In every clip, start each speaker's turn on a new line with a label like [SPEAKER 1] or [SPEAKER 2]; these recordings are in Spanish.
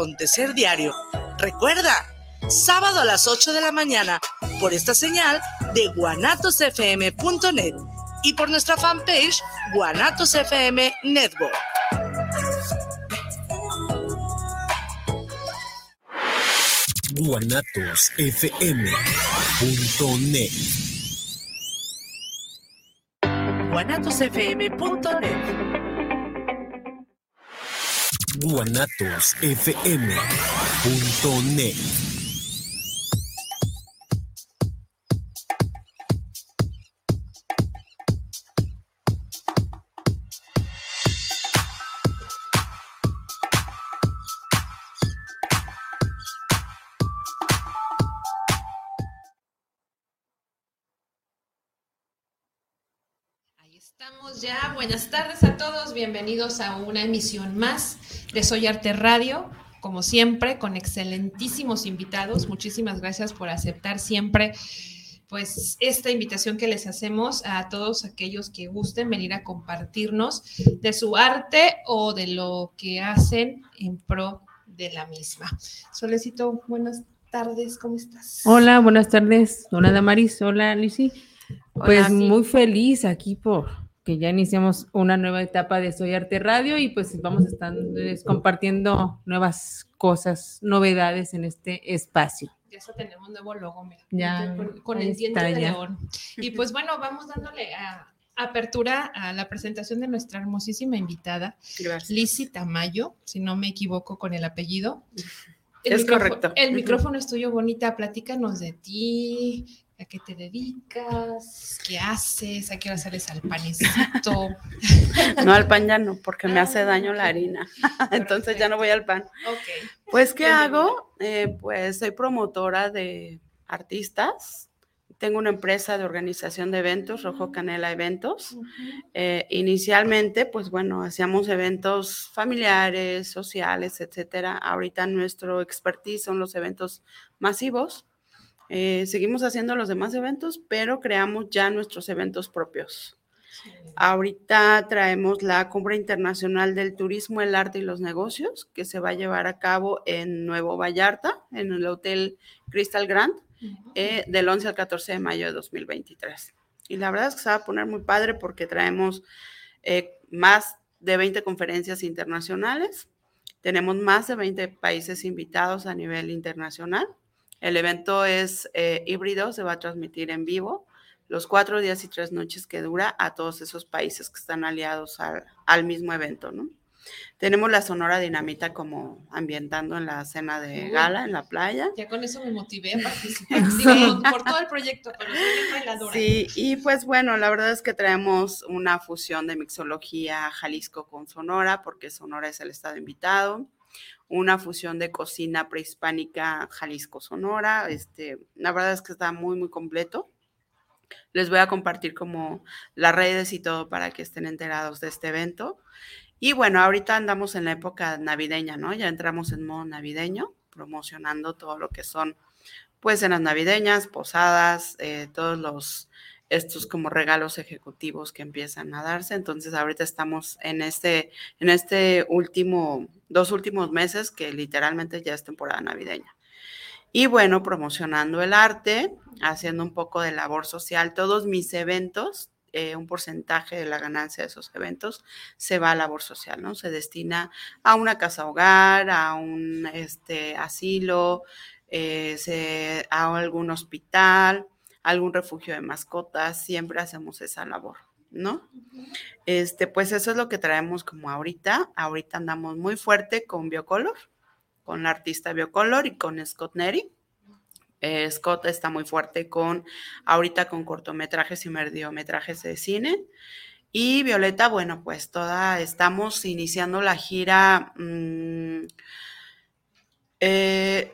[SPEAKER 1] acontecer diario. Recuerda, sábado a las 8 de la mañana, por esta señal de guanatosfm.net y por nuestra fanpage Guanatos FM Network.
[SPEAKER 2] guanatosfm.net
[SPEAKER 1] guanatosfm.net
[SPEAKER 2] guanatosfm.net
[SPEAKER 3] Buenas tardes a todos. Bienvenidos a una emisión más de Soy Arte Radio. Como siempre, con excelentísimos invitados. Muchísimas gracias por aceptar siempre pues esta invitación que les hacemos a todos aquellos que gusten venir a compartirnos de su arte o de lo que hacen en pro de la misma. Solecito, buenas tardes, ¿cómo estás?
[SPEAKER 4] Hola, buenas tardes. Hola Damaris, hola Lisi. Pues muy feliz aquí por que ya iniciamos una nueva etapa de Soy Arte Radio y pues vamos a estar compartiendo nuevas cosas, novedades en este espacio.
[SPEAKER 3] Ya eso tenemos nuevo logo, mira.
[SPEAKER 4] Ya,
[SPEAKER 3] con, el diente de
[SPEAKER 4] ya.
[SPEAKER 3] león. Y pues bueno, vamos dándole a- apertura a la presentación de nuestra hermosísima invitada. Lizzy Tamayo, si no me equivoco con el apellido.
[SPEAKER 5] Es correcto.
[SPEAKER 3] El micrófono es tuyo, bonita. Platícanos de ti, a qué te dedicas, qué haces, a qué hora sales al panecito.
[SPEAKER 5] No al pan ya no, porque me
[SPEAKER 3] Ah,
[SPEAKER 5] hace daño la harina. Entonces ya no voy al pan.
[SPEAKER 3] ok.
[SPEAKER 5] Pues, ¿qué hago? Eh, pues soy promotora de artistas. Tengo una empresa de organización de eventos, Rojo Canela Eventos. Eh, inicialmente, pues bueno, hacíamos eventos familiares, sociales, etcétera. Ahorita nuestro expertise son los eventos masivos. Eh, seguimos haciendo los demás eventos, pero creamos ya nuestros eventos propios. Ahorita traemos la Cumbre Internacional del Turismo, el Arte y los Negocios, que se va a llevar a cabo en Nuevo Vallarta, en el Hotel Crystal Grand, eh, del 11 al 14 de mayo de 2023. Y la verdad es que se va a poner muy padre porque traemos eh, más de 20 conferencias internacionales, tenemos más de 20 países invitados a nivel internacional. El evento es eh, híbrido, se va a transmitir en vivo los cuatro días y tres noches que dura a todos esos países que están aliados al, al mismo evento, ¿no? Tenemos la Sonora Dinamita como ambientando en la cena de gala, en la playa.
[SPEAKER 3] Ya con eso me motivé a participar. Digo, por todo el proyecto, pero soy bailadora.
[SPEAKER 5] Sí, y pues bueno, la verdad es que traemos una fusión de mixología Jalisco con Sonora, porque Sonora es el estado invitado, una fusión de cocina prehispánica Jalisco-Sonora, este, la verdad es que está muy, muy completo. Les voy a compartir como las redes y todo para que estén enterados de este evento. Y bueno, ahorita andamos en la época navideña, ¿no? Ya entramos en modo navideño, promocionando todo lo que son, pues, cenas navideñas, posadas, eh, todos los, estos como regalos ejecutivos que empiezan a darse. Entonces, ahorita estamos en este, en este último, dos últimos meses que literalmente ya es temporada navideña. Y bueno, promocionando el arte, haciendo un poco de labor social. Todos mis eventos, eh, un porcentaje de la ganancia de esos eventos se va a labor social, ¿no? Se destina a una casa hogar, a un este, asilo, eh, se- a algún hospital, algún refugio de mascotas. Siempre hacemos esa labor, ¿no? Este, pues eso es lo que traemos como ahorita. Ahorita andamos muy fuerte con Biocolor, con la artista Biocolor y con Scott Neri. Eh, Scott está muy fuerte con, ahorita con cortometrajes y mediometrajes de cine. Y Violeta, bueno, pues toda, estamos iniciando la gira. mm, eh,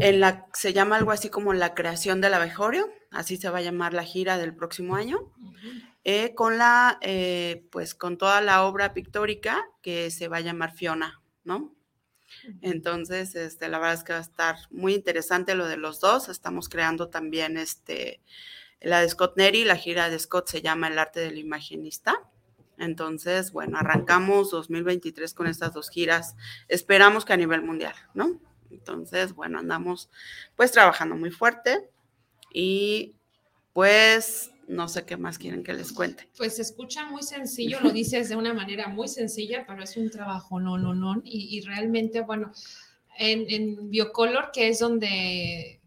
[SPEAKER 5] en la, se llama algo así como la creación del abejorio, así se va a llamar la gira del próximo año, eh, con la, eh, pues con toda la obra pictórica que se va a llamar Fiona, ¿no? Entonces, este, la verdad es que va a estar muy interesante lo de los dos. Estamos creando también este, la de Scott Neri, la gira de Scott se llama El arte del imaginista. Entonces, bueno, arrancamos 2023 con estas dos giras. Esperamos que a nivel mundial, ¿no? Entonces, bueno, andamos pues trabajando muy fuerte y pues no sé qué más quieren que les cuente.
[SPEAKER 3] Pues se escucha muy sencillo, lo dices de una manera muy sencilla, pero es un trabajo no, no, no. Y, realmente, bueno, en, Biocolor, que es donde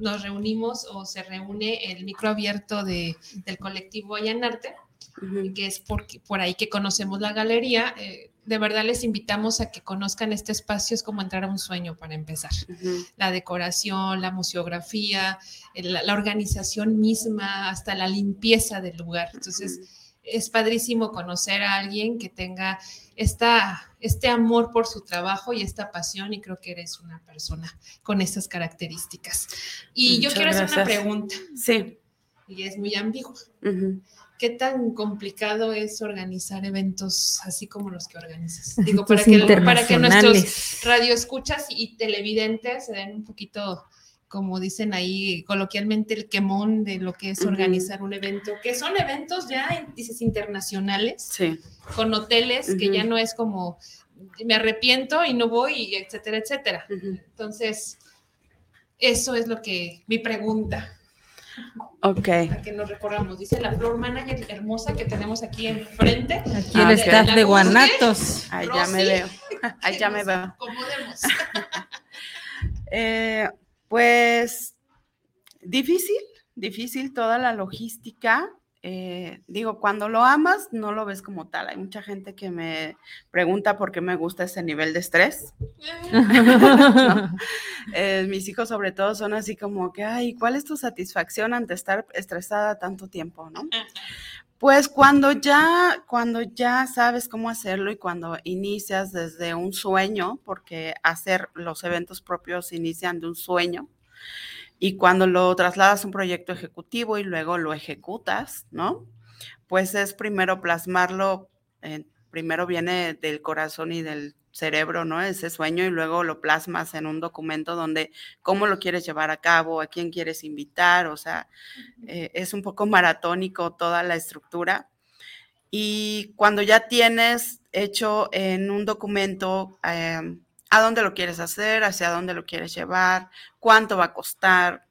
[SPEAKER 3] nos reunimos o se reúne el micro abierto de, del colectivo Allanarte, que es por, por ahí que conocemos la galería. Eh, de verdad les invitamos a que conozcan este espacio, es como entrar a un sueño para empezar. La decoración, la museografía, la, organización misma, hasta la limpieza del lugar. Entonces, es padrísimo conocer a alguien que tenga esta, este amor por su trabajo y esta pasión y creo que eres una persona con estas características. Y yo quiero hacer una pregunta.
[SPEAKER 5] Sí.
[SPEAKER 3] Y es muy ambigua. ¿Qué tan complicado es organizar eventos así como los que organizas? Digo, para, que, para que nuestros radioescuchas y televidentes se den un poquito, como dicen ahí coloquialmente, el quemón de lo que es organizar un evento, que son eventos ya, dices, internacionales, con hoteles, que ya no es como, me arrepiento y no voy, etcétera, etcétera. Entonces, eso es lo que, mi pregunta.
[SPEAKER 5] Ok.
[SPEAKER 3] Para que nos recordamos, dice la flor manager hermosa que tenemos aquí enfrente.
[SPEAKER 4] Aquí el staff de, Guanatos.
[SPEAKER 5] Ahí ya me veo. Ahí ya me veo. eh, pues difícil, difícil toda la logística. Eh, digo, cuando lo amas, no lo ves como tal. Hay mucha gente que me pregunta por qué me gusta ese nivel de estrés. Eh, mis hijos sobre todo son así como que, ay, ¿cuál es tu satisfacción ante estar estresada tanto tiempo, no? Pues cuando ya, cuando ya sabes cómo hacerlo y cuando inicias desde un sueño, porque hacer los eventos propios inician de un sueño, y cuando lo trasladas a un proyecto ejecutivo y luego lo ejecutas, ¿no? Pues es primero plasmarlo, primero viene del corazón y del cerebro, ¿no? Ese sueño y luego lo plasmas en un documento donde cómo lo quieres llevar a cabo, a quién quieres invitar, o sea, eh, es un poco maratónico toda la estructura. Y cuando ya tienes hecho en un documento em, a dónde lo quieres hacer, hacia dónde lo quieres llevar, cuánto va a costar,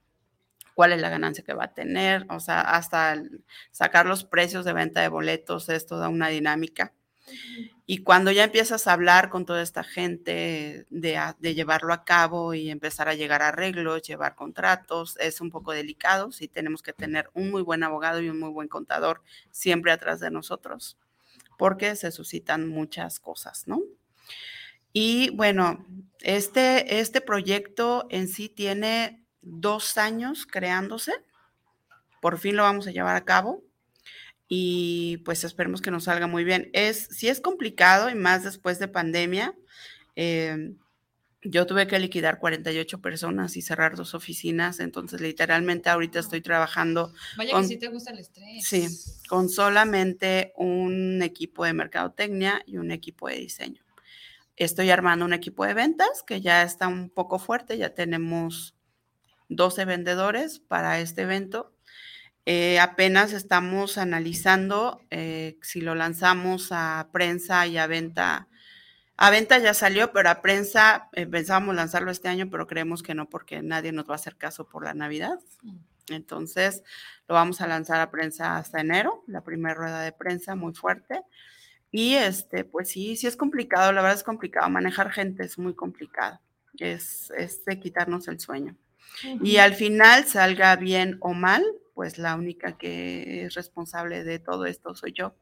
[SPEAKER 5] cuál es la ganancia que va a tener, o sea, hasta sacar los precios de venta de boletos, es toda una dinámica. Y cuando ya empiezas a hablar con toda esta gente de, de, llevarlo a cabo y empezar a llegar a arreglos, llevar contratos, es un poco delicado. Sí tenemos que tener un muy buen abogado y un muy buen contador siempre atrás de nosotros, porque se suscitan muchas cosas, ¿no? Y bueno, este, este proyecto en sí tiene dos años creándose. Por fin lo vamos a llevar a cabo y pues esperemos que nos salga muy bien. Es, sí es complicado y más después de pandemia. Em, yo tuve que liquidar 48 personas y cerrar dos oficinas, entonces literalmente ahorita estoy trabajando.
[SPEAKER 3] Vaya con, que sí te gusta el estrés.
[SPEAKER 5] Sí, con solamente un equipo de mercadotecnia y un equipo de diseño. Estoy armando un equipo de ventas que ya está un poco fuerte, ya tenemos 12 vendedores para este evento. Eh, apenas estamos analizando eh, si lo lanzamos a prensa y a venta. A venta ya salió, pero a prensa eh, pensábamos lanzarlo este año, pero creemos que no porque nadie nos va a hacer caso por la Navidad. Entonces, lo vamos a lanzar a prensa hasta enero, la primera rueda de prensa muy fuerte. Y este, pues sí, sí es complicado, la verdad es complicado. Manejar gente es muy complicado. Es, es de quitarnos el sueño. Y al final, salga bien o mal, pues la única que es responsable de todo esto soy yo.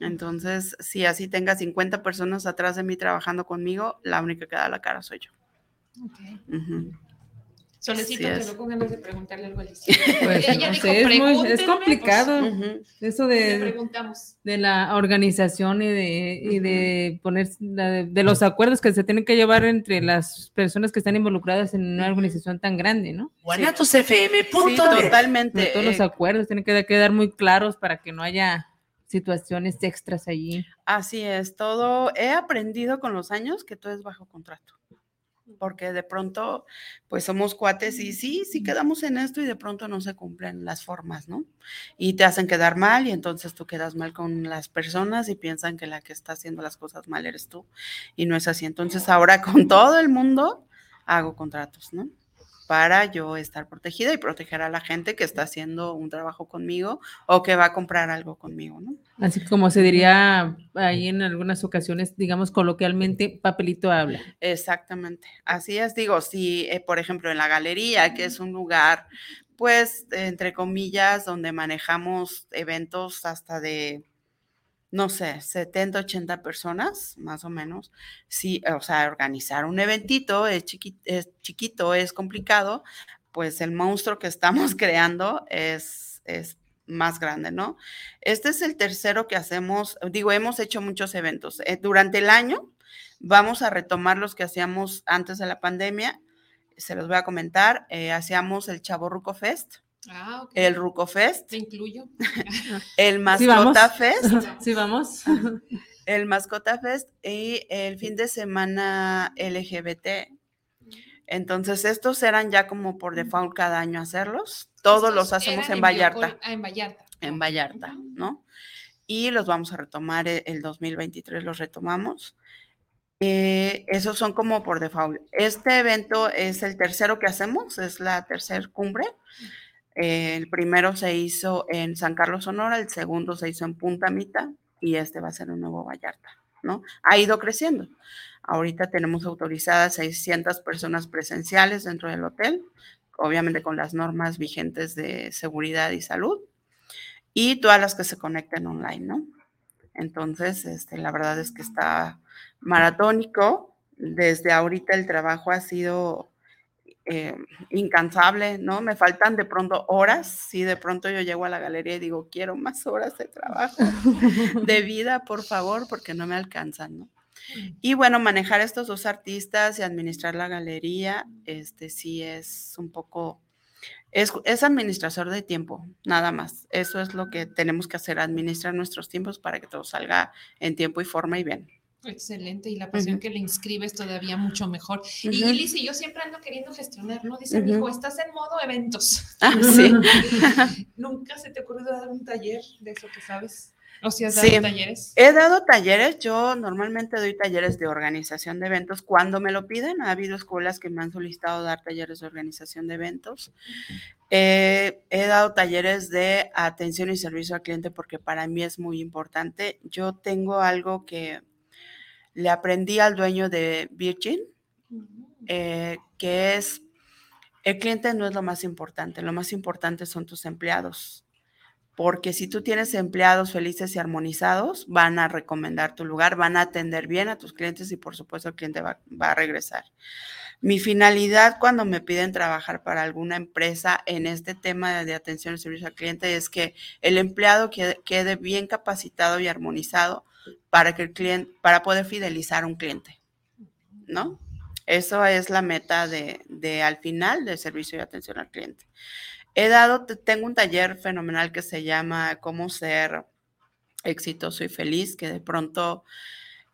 [SPEAKER 5] Entonces, si así tenga 50 personas atrás de mí trabajando conmigo, la única que da la cara soy yo. Okay.
[SPEAKER 3] Solicito que no con ganas de preguntarle algo a Alicia.
[SPEAKER 4] Pues, Ella dijo, es, es, complicado eso de, de la organización y de, y de poner de, los acuerdos que se tienen que llevar entre las personas que están involucradas en una organización tan grande, ¿no?
[SPEAKER 1] FM. Sí,
[SPEAKER 5] totalmente.
[SPEAKER 4] todos los acuerdos tienen que quedar muy claros para que no haya situaciones extras allí.
[SPEAKER 5] Así es, todo he aprendido con los años que todo es bajo contrato. Porque de pronto, pues somos cuates y sí, sí quedamos en esto y de pronto no se cumplen las formas, ¿no? Y te hacen quedar mal y entonces tú quedas mal con las personas y piensan que la que está haciendo las cosas mal eres tú y no es así. Entonces ahora con todo el mundo hago contratos, ¿no? Para yo estar protegida y proteger a la gente que está haciendo un trabajo conmigo o que va a comprar algo conmigo, ¿no?
[SPEAKER 4] Así como se diría ahí en algunas ocasiones, digamos coloquialmente, papelito habla.
[SPEAKER 5] Exactamente, así es, digo, si eh, por ejemplo en la galería, que es un lugar, pues, entre comillas, donde manejamos eventos hasta de no sé, 70, 80 personas, más o menos. Sí, o sea, organizar un eventito es, chiquito, es complicado, pues el monstruo que estamos creando es, es más grande, ¿no? Este es el tercero que hacemos, digo, hemos hecho muchos eventos. Eh, durante el año vamos a retomar los que hacíamos antes de la pandemia, se los voy a comentar, eh, hacíamos el Chavo Ruco Fest, Ah, el Ruco Fest.
[SPEAKER 3] Te incluyo.
[SPEAKER 5] el Mascota Fest.
[SPEAKER 4] Sí, vamos.
[SPEAKER 5] el Mascota Fest y el fin de semana LGBT. Entonces, estos eran ya como por default cada año hacerlos. Todos los hacemos en, Vallarta.
[SPEAKER 3] Ah, en Vallarta.
[SPEAKER 5] En Vallarta, ¿no? Y los vamos a retomar e, el 2023, los retomamos. Eh, esos son como por default. Este evento es el tercero que hacemos, es la tercera cumbre el primero se hizo en San Carlos, Sonora, el segundo se hizo en Punta Mita y este va a ser un nuevo Vallarta, ¿no? Ha ido creciendo. Ahorita tenemos autorizadas 600 personas presenciales dentro del hotel, obviamente con las normas vigentes de seguridad y salud, y todas las que se conecten online, ¿no? Entonces, este, la verdad es que está maratónico. Desde ahorita el trabajo ha sido eh, incansable, ¿no? Me faltan de pronto horas, si de pronto yo llego a la galería y digo, quiero más horas de trabajo, de vida, por favor, porque no me alcanzan, ¿no? Y bueno, manejar estos dos artistas y administrar la galería, este sí es un poco, es, es administrador de tiempo, nada más. Eso es lo que tenemos que hacer, administrar nuestros tiempos para que todo salga en tiempo y forma y bien.
[SPEAKER 3] Excelente, y la pasión que le inscribes todavía mucho mejor. Y Liz y yo siempre ando queriendo gestionar, ¿no? Dice mi hijo, estás en modo eventos.
[SPEAKER 5] Ah, sí.
[SPEAKER 3] ¿Nunca se te ocurrió dar un taller de eso que sabes? ¿O si has dado talleres?
[SPEAKER 5] He dado talleres, yo normalmente doy talleres de organización de eventos cuando me lo piden. Ha habido escuelas que me han solicitado dar talleres de organización de eventos. he dado talleres de atención y servicio al cliente porque para mí es muy importante. Yo tengo algo que le aprendí al dueño de Virgin, eh, que es, el cliente no es lo más importante, lo más importante son tus empleados, porque si tú tienes empleados felices y armonizados, van a recomendar tu lugar, van a atender bien a tus clientes y por supuesto el cliente va, a regresar. Mi finalidad cuando me piden trabajar para alguna empresa en este tema de atención y servicio al cliente es que el empleado quede bien capacitado y armonizado para que el cliente, para poder fidelizar a un cliente, ¿no? Eso es la meta de, al final del servicio de atención al cliente. He dado, tengo un taller fenomenal que se llama Cómo ser exitoso y feliz, que de pronto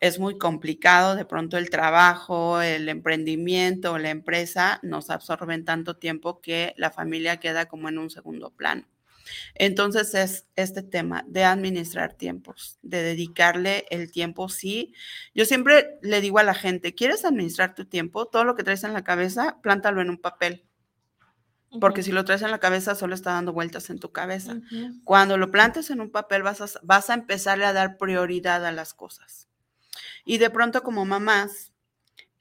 [SPEAKER 5] es muy complicado, de pronto el trabajo, el emprendimiento, la empresa nos absorben tanto tiempo que la familia queda como en un segundo plano. Entonces es este tema de administrar tiempos, de dedicarle el tiempo, sí. Yo siempre le digo a la gente, ¿quieres administrar tu tiempo? Todo lo que traes en la cabeza, plántalo en un papel. Porque si lo traes en la cabeza, solo está dando vueltas en tu cabeza. Cuando lo plantes en un papel, vas a, vas a empezarle a dar prioridad a las cosas. Y de pronto como mamás,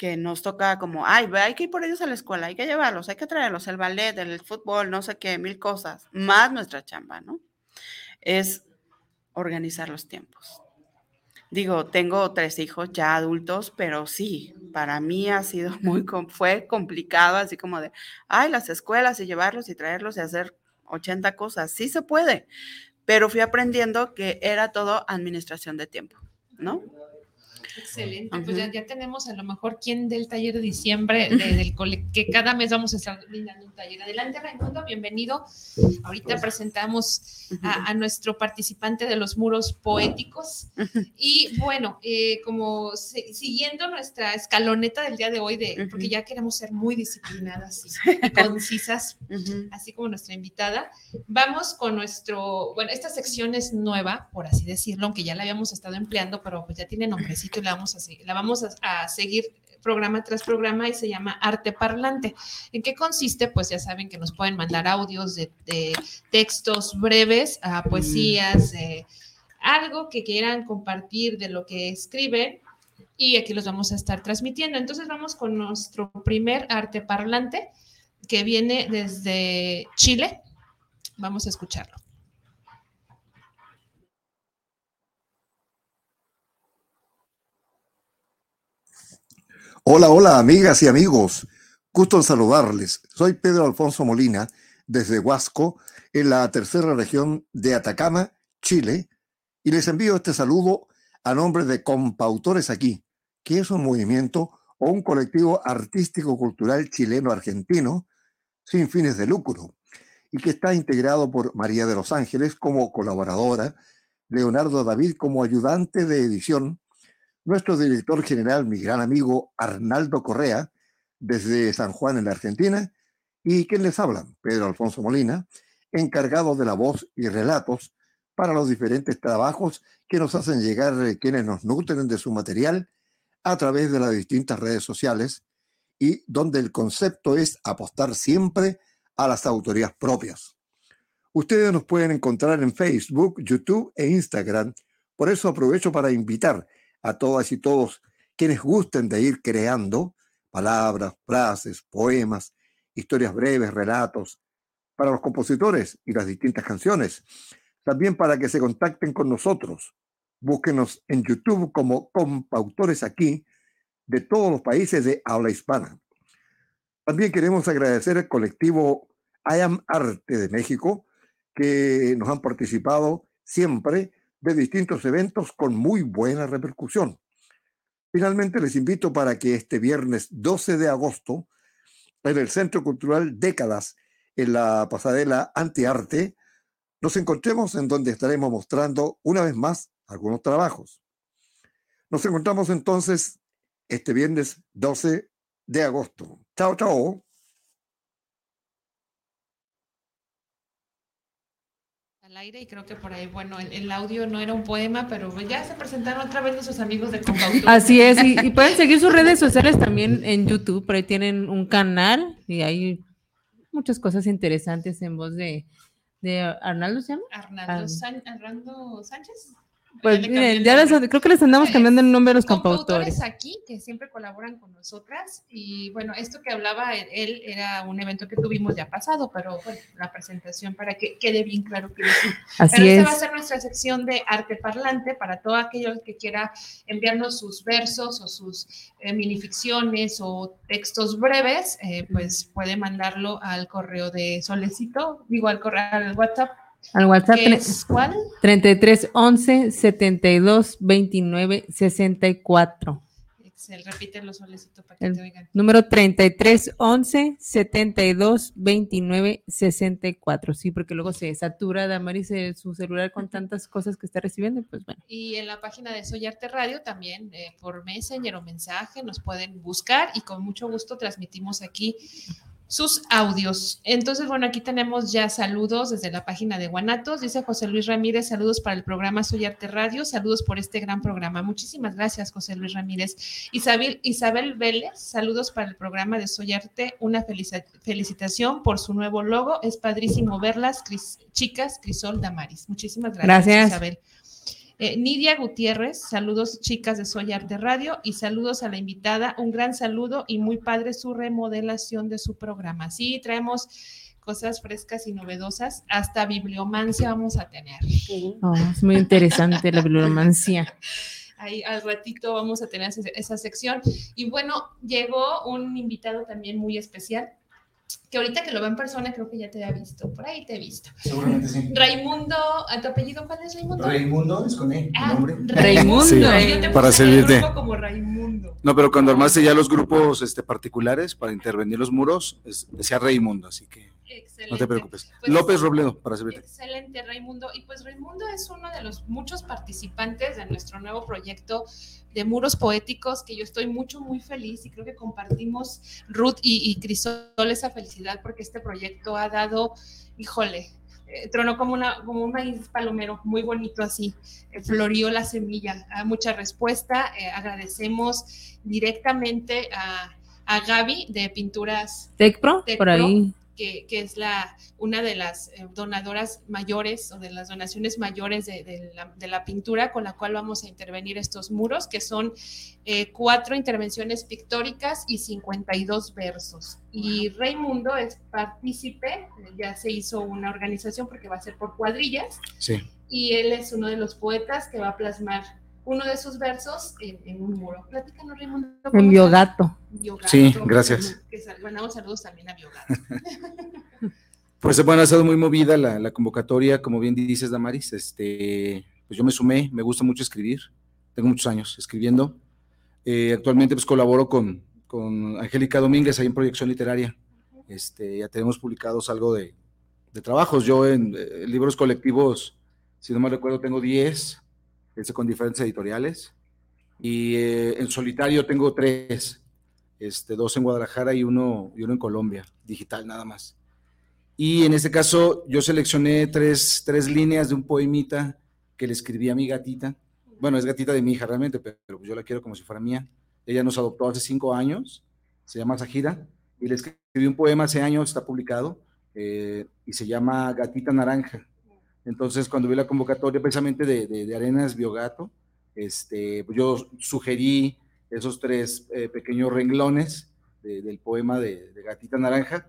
[SPEAKER 5] que nos toca como, ay, hay que ir por ellos a la escuela, hay que llevarlos, hay que traerlos, el ballet, el fútbol, no sé qué, mil cosas, más nuestra chamba, ¿no? Es organizar los tiempos. Digo, tengo tres hijos ya adultos, pero sí, para mí ha sido muy, fue complicado, así como de, ay, las escuelas y llevarlos y traerlos y hacer 80 cosas. Sí se puede, pero fui aprendiendo que era todo administración de tiempo, ¿no?
[SPEAKER 3] Excelente, pues ya, tenemos a lo mejor quién del taller de diciembre, del que cada mes vamos a estar brindando un taller. Adelante, Raimundo, bienvenido. Ahorita presentamos a, nuestro participante de los muros poéticos. Y bueno, eh, como siguiendo nuestra escaloneta del día de hoy, de, porque ya queremos ser muy disciplinadas y, concisas, así como nuestra invitada, vamos con nuestro, bueno, esta sección es nueva, por así decirlo, aunque ya la habíamos estado empleando, pero pues ya tiene nombrecito la vamos a, la vamos a, seguir programa tras programa y se llama Arte Parlante. ¿En qué consiste? Pues ya saben que nos pueden mandar audios de, textos breves, a poesías, algo que quieran compartir de lo que escriben y aquí los vamos a estar transmitiendo. Entonces vamos con nuestro primer arte parlante que viene desde Chile. Vamos a escucharlo.
[SPEAKER 2] Hola, hola, amigas y amigos. Gusto en saludarles. Soy Pedro Alfonso Molina, desde Huasco, en la tercera región de Atacama, Chile, y les envío este saludo a nombre de Compautores Aquí, que es un movimiento o un colectivo artístico-cultural chileno-argentino sin fines de lucro, y que está integrado por María de los Ángeles como colaboradora, Leonardo David como ayudante de edición, nuestro director general, mi gran amigo Arnaldo Correa, desde San Juan en la Argentina, y quien les habla, Pedro Alfonso Molina, encargado de la voz y relatos para los diferentes trabajos que nos hacen llegar eh, quienes nos nutren de su material a través de las distintas redes sociales y donde el concepto es apostar siempre a las autorías propias. Ustedes nos pueden encontrar en Facebook, YouTube e Instagram. Por eso aprovecho para invitar a todas y todos quienes gusten de ir creando palabras, frases, poemas, historias breves, relatos, para los compositores y las distintas canciones. También para que se contacten con nosotros. Búsquenos en YouTube como Compautores aquí de todos los países de habla hispana. También queremos agradecer al colectivo I Am Arte de México, que nos han participado siempre de distintos eventos con muy buena repercusión. Finalmente les invito para que este viernes 12 de agosto, en el Centro Cultural Décadas, en la pasadela Antiarte, nos encontremos en donde estaremos mostrando una vez más algunos trabajos. Nos encontramos entonces este viernes 12 de agosto. Chao, chao.
[SPEAKER 3] Aire y creo que por ahí, bueno, el, audio no era un poema, pero ya se presentaron otra vez nuestros amigos de Compautor.
[SPEAKER 4] Así es, y, pueden seguir sus redes sociales también en YouTube, por ahí tienen un canal y hay muchas cosas interesantes en voz de, de Arnaldo, ¿se llama?
[SPEAKER 3] Arnaldo, Arnaldo Sánchez.
[SPEAKER 4] Pues miren, ya creo que les andamos cambiando el nombre de los
[SPEAKER 3] compautores. aquí que siempre colaboran con nosotras y bueno, esto que hablaba él era un evento que tuvimos ya pasado, pero bueno, la presentación para que quede bien claro que sí.
[SPEAKER 4] Así
[SPEAKER 3] pero
[SPEAKER 4] esta
[SPEAKER 3] va a ser nuestra sección de arte parlante para todo aquello que quiera enviarnos sus versos o sus eh, minificciones o textos breves, eh, pues puede mandarlo al correo de Solecito, digo al correo al WhatsApp
[SPEAKER 4] al WhatsApp.
[SPEAKER 3] Es, ¿Cuál?
[SPEAKER 4] 33 11 72 29 64.
[SPEAKER 3] Excel, repítelo solicito para que te oigan.
[SPEAKER 4] Número 33 11 72 29 64. Sí, porque luego se satura Damaris su celular con tantas cosas que está recibiendo, pues bueno.
[SPEAKER 3] Y en la página de Soy Arte Radio también eh, por Messenger o mensaje nos pueden buscar y con mucho gusto transmitimos aquí sus audios. Entonces, bueno, aquí tenemos ya saludos desde la página de Guanatos. Dice José Luis Ramírez, saludos para el programa Soy Arte Radio, saludos por este gran programa. Muchísimas gracias, José Luis Ramírez. Isabel, Isabel Vélez, saludos para el programa de Soy Arte, una felicitación por su nuevo logo. Es padrísimo verlas, chicas, Crisol Damaris. Muchísimas gracias, gracias. Isabel. Eh, Nidia Gutiérrez, saludos chicas de Soy Arte Radio y saludos a la invitada. Un gran saludo y muy padre su remodelación de su programa. Sí, traemos cosas frescas y novedosas. Hasta bibliomancia vamos a tener.
[SPEAKER 4] Oh, es muy interesante la bibliomancia.
[SPEAKER 3] Ahí al ratito vamos a tener esa sección. Y bueno, llegó un invitado también muy especial que ahorita que lo veo en persona creo que ya te había visto, por ahí te he visto.
[SPEAKER 6] Seguramente sí.
[SPEAKER 3] Raimundo, ¿a tu apellido cuál es Raimundo?
[SPEAKER 6] Raimundo es con E,
[SPEAKER 3] Ah,
[SPEAKER 6] nombre.
[SPEAKER 3] Raimundo.
[SPEAKER 7] Sí,
[SPEAKER 3] Yo te
[SPEAKER 7] para servirte.
[SPEAKER 3] grupo como Raimundo.
[SPEAKER 7] No, pero cuando armaste ya los grupos este, particulares para intervenir los muros, es- decía Raimundo, así que
[SPEAKER 3] Excelente.
[SPEAKER 7] no te preocupes.
[SPEAKER 3] Pues,
[SPEAKER 7] López Robledo, para servirte.
[SPEAKER 3] Excelente, Raimundo. Y pues Raimundo es uno de los muchos participantes de nuestro nuevo proyecto de muros poéticos, que yo estoy mucho, muy feliz y creo que compartimos Ruth y, y Crisol esa felicidad porque este proyecto ha dado, híjole, eh, tronó como, una, como un maíz palomero, muy bonito así, eh, florió la semilla, hay mucha respuesta, eh, agradecemos directamente a, a Gaby de Pinturas
[SPEAKER 4] Tecpro,
[SPEAKER 3] Tecpro.
[SPEAKER 4] por ahí.
[SPEAKER 3] Que, que es la, una de las eh, donadoras mayores o de las donaciones mayores de, de la, de la pintura con la cual vamos a intervenir estos muros, que son eh, cuatro intervenciones pictóricas y 52 versos. Y Raimundo es partícipe, ya se hizo una organización porque va a ser por cuadrillas,
[SPEAKER 7] Sí.
[SPEAKER 3] y él es uno de los poetas que va a plasmar uno de sus versos en, en un muro. Platícanos, Raimundo. ¿cómo
[SPEAKER 4] En
[SPEAKER 3] está?
[SPEAKER 4] Biogato.
[SPEAKER 3] Biogato,
[SPEAKER 7] Sí, gracias.
[SPEAKER 3] Que sal- Mandamos saludos también a Biogato.
[SPEAKER 7] Pues bueno, ha estado muy movida la, la convocatoria, como bien dices, Damaris. Este, pues yo me sumé, me gusta mucho escribir. Tengo muchos años escribiendo. Eh, actualmente pues colaboro con, con Angélica Domínguez ahí en Proyección Literaria. Este, ya tenemos publicados algo de, de trabajos. Yo en eh, libros colectivos, si no me recuerdo, tengo 10, este, con diferentes editoriales. Y eh, en solitario tengo tres, este, dos en Guadalajara y uno, y uno en Colombia, digital nada más. Y en este caso yo seleccioné tres, tres líneas de un poemita que le escribí a mi gatita. Bueno, es gatita de mi hija realmente, pero, yo la quiero como si fuera mía. Ella nos adoptó hace cinco años, se llama Sajira, y le escribí un poema hace años, está publicado, eh, y se llama Gatita Naranja. Entonces, cuando vi la convocatoria precisamente de, de, de Arenas Biogato, este, pues yo sugerí esos tres eh, pequeños renglones de- del poema de, Gatita Naranja,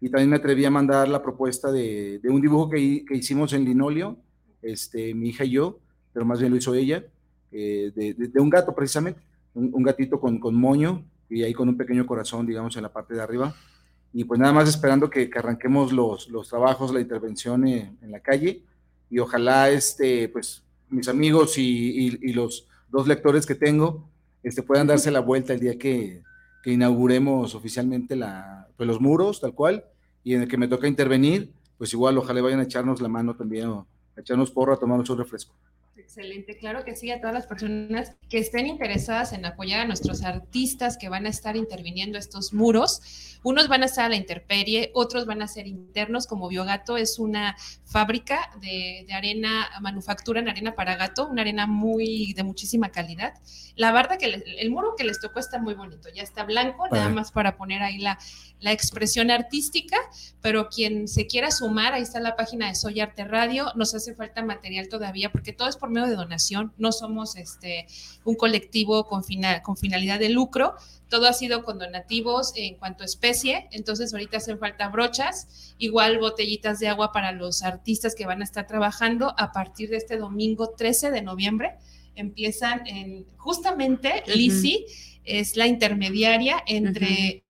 [SPEAKER 7] y también me atreví a mandar la propuesta de, un dibujo que, que hicimos en linóleo, este, mi hija y yo, pero más bien lo hizo ella, eh, de un gato precisamente, un, un gatito con, con moño y ahí con un pequeño corazón, digamos, en la parte de arriba. Y pues nada más esperando que, que arranquemos los, los trabajos, la intervención en, la calle y ojalá este, pues, mis amigos y, y- los dos lectores que tengo este, puedan darse la vuelta el día que, que inauguremos oficialmente la, pues, los muros, tal cual, y en el que me toca intervenir, pues igual ojalá vayan a echarnos la mano también, o a echarnos porro, a tomarnos un refresco.
[SPEAKER 3] Excelente, claro que sí, a todas las personas que estén interesadas en apoyar a nuestros artistas que van a estar interviniendo estos muros. Unos van a estar a la intemperie, otros van a ser internos, como Biogato es una fábrica de, de arena, manufactura en arena para gato, una arena muy de muchísima calidad. La barda que les- el muro que les tocó está muy bonito, ya está blanco, nada más para poner ahí la, la expresión artística, pero quien se quiera sumar, ahí está la página de Soy Arte Radio, nos hace falta material todavía, porque todo es por medio de donación, no somos este, un colectivo con, fina- con finalidad de lucro, todo ha sido con donativos en cuanto a especie, entonces ahorita hacen falta brochas, igual botellitas de agua para los artistas que van a estar trabajando a partir de este domingo 13 de noviembre. Empiezan en, justamente,
[SPEAKER 5] Ujú.
[SPEAKER 3] Lisi es la intermediaria entre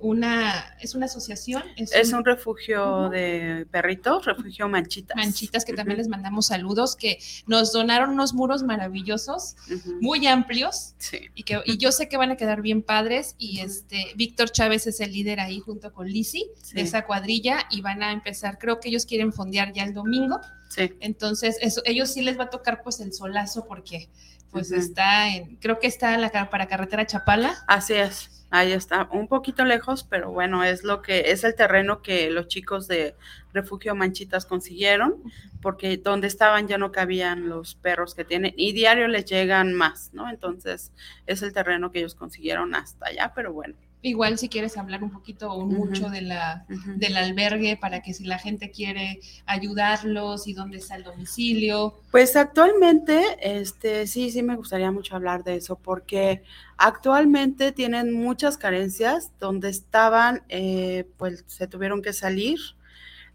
[SPEAKER 3] una, es una asociación,
[SPEAKER 5] Es un refugio de perritos, refugio Manchitas.
[SPEAKER 3] Manchitas, que también les mandamos saludos, que nos donaron unos muros maravillosos, muy amplios,
[SPEAKER 5] Sí.
[SPEAKER 3] y que y yo sé que van a quedar bien padres y este Víctor Chávez es el líder ahí junto con Lisi
[SPEAKER 5] Sí.
[SPEAKER 3] de esa cuadrilla y van a empezar, creo que ellos quieren fondear ya el domingo,
[SPEAKER 5] Sí.
[SPEAKER 3] entonces eso ellos sí les va a tocar pues el solazo porque pues está en creo que está en la para carretera Chapala.
[SPEAKER 5] Así es. Ahí está, un poquito lejos, pero bueno, es lo que es el terreno que los chicos de Refugio Manchitas consiguieron, porque donde estaban ya no cabían los perros que tienen y diario les llegan más, ¿no? Entonces es el terreno que ellos consiguieron hasta allá, pero bueno.
[SPEAKER 3] Igual si quieres hablar un poquito o mucho de la del albergue para que si la gente quiere ayudarlos y dónde está el domicilio.
[SPEAKER 5] Pues actualmente, este, sí, sí me gustaría mucho hablar de eso, porque actualmente tienen muchas carencias donde estaban, eh, pues se tuvieron que salir.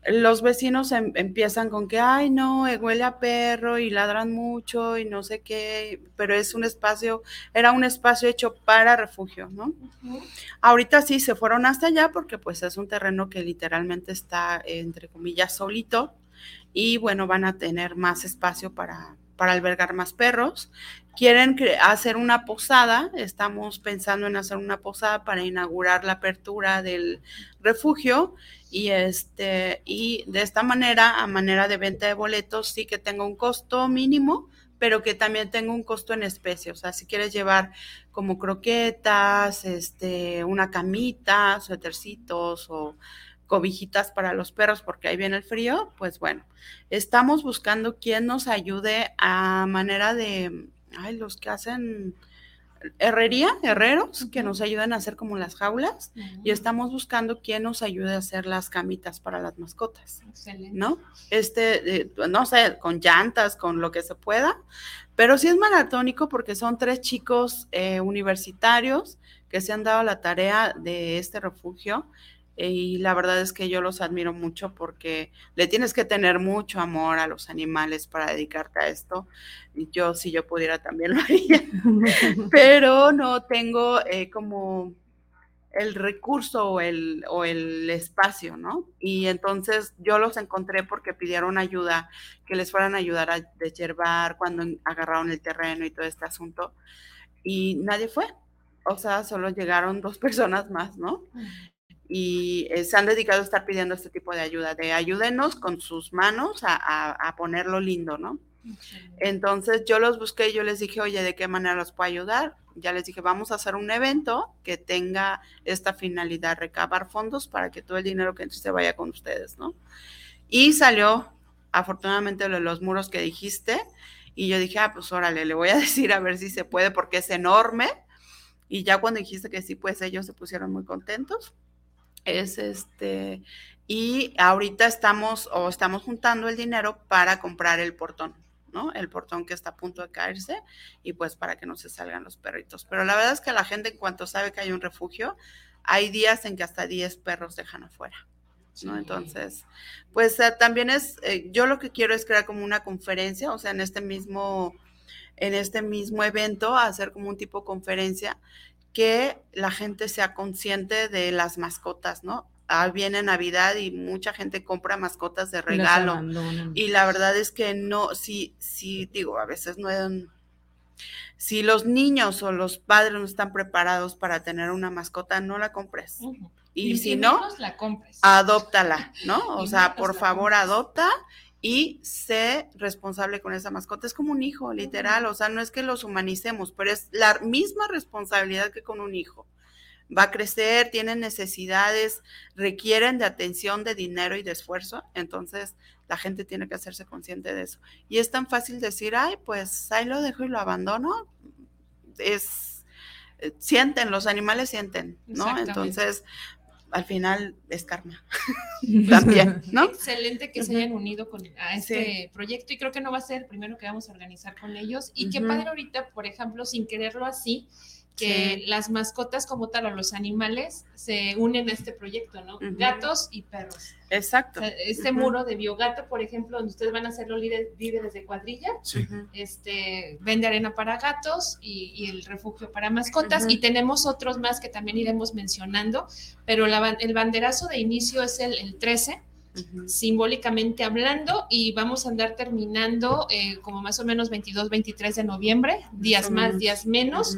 [SPEAKER 5] Los vecinos em, empiezan con que, ay, no, eh, huele a perro y ladran mucho y no sé qué, pero es un espacio, era un espacio hecho para refugio, ¿no? Ahorita sí se fueron hasta allá porque pues es un terreno que literalmente está, entre comillas, solito y bueno, van a tener más espacio para, para albergar más perros. Quieren hacer una posada, estamos pensando en hacer una posada para inaugurar la apertura del refugio y este y de esta manera a manera de venta de boletos sí que tenga un costo mínimo pero que también tenga un costo en especie, o sea, si quieres llevar como croquetas, este, una camita, suétercitos o cobijitas para los perros porque ahí viene el frío, pues bueno, estamos buscando quien nos ayude a manera de, ay, los que hacen herrería, herreros, que nos ayuden a hacer como las jaulas y estamos buscando quién nos ayude a hacer las camitas para las mascotas, ¿no? Este, eh, no sé, con llantas, con lo que se pueda, pero sí es maratónico porque son tres chicos eh, universitarios que se han dado la tarea de este refugio y la verdad es que yo los admiro mucho porque le tienes que tener mucho amor a los animales para dedicarte a esto. Yo, si yo pudiera, también lo haría, pero no tengo eh, como el recurso o el, o el espacio, ¿no? Y entonces yo los encontré porque pidieron ayuda, que les fueran a ayudar a deshiervar cuando agarraron el terreno y todo este asunto. Y nadie fue. O sea, solo llegaron dos personas más, ¿no? Y eh, se han dedicado a estar pidiendo este tipo de ayuda, de ayúdenos con sus manos a, ponerlo lindo, ¿no? Entonces yo los busqué y yo les dije, oye, ¿de qué manera los puedo ayudar? Ya les dije, vamos a hacer un evento que tenga esta finalidad, recabar fondos para que todo el dinero que entre se vaya con ustedes, ¿no? Y salió, afortunadamente, lo de los muros que dijiste, y yo dije, ah, pues órale, le voy a decir a ver si se puede, porque es enorme. Y ya cuando dijiste que sí, pues ellos se pusieron muy contentos es este, y ahorita estamos o estamos juntando el dinero para comprar el portón, ¿no? El portón que está a punto de caerse y pues para que no se salgan los perritos. Pero la verdad es que la gente en cuanto sabe que hay un refugio, hay días en que hasta 10 perros dejan afuera. ¿no? Entonces, pues eh, también es, eh, yo lo que quiero es crear como una conferencia, o sea, en este mismo, en este mismo evento, hacer como un tipo de conferencia que la gente sea consciente de las mascotas, ¿no? Ah, viene Navidad y mucha gente compra mascotas de regalo. Y la verdad es que no, sí, sí, digo, a veces no si los niños o los padres no están preparados para tener una mascota, no la compres. Y, si no,
[SPEAKER 3] la compres.
[SPEAKER 5] adóptala, ¿no? O sea, por favor, adopta y sé responsable con esa mascota. Es como un hijo, literal. O sea, no es que los humanicemos, pero es la misma responsabilidad que con un hijo. Va a crecer, tiene necesidades, requieren de atención, de dinero y de esfuerzo. Entonces, la gente tiene que hacerse consciente de eso. Y es tan fácil decir, ay, pues ahí lo dejo y lo abandono. Es, eh, sienten, los animales sienten, ¿no? Entonces, al final es karma. También, ¿no?
[SPEAKER 3] Excelente que se hayan unido con, a este proyecto y creo que no va a ser el primero que vamos a organizar con ellos. Y qué padre ahorita, por ejemplo, sin quererlo así, que las mascotas como tal o los animales se unen a este proyecto, ¿no? Gatos y perros.
[SPEAKER 5] Exacto.
[SPEAKER 3] este muro de biogato, por ejemplo, donde ustedes van a ser los líderes, de cuadrilla, este, vende arena para gatos y, el refugio para mascotas. Y tenemos otros más que también iremos mencionando, pero el banderazo de inicio es el, 13 simbólicamente hablando, y vamos a andar terminando eh, como más o menos 22, 23 de noviembre, días más, días menos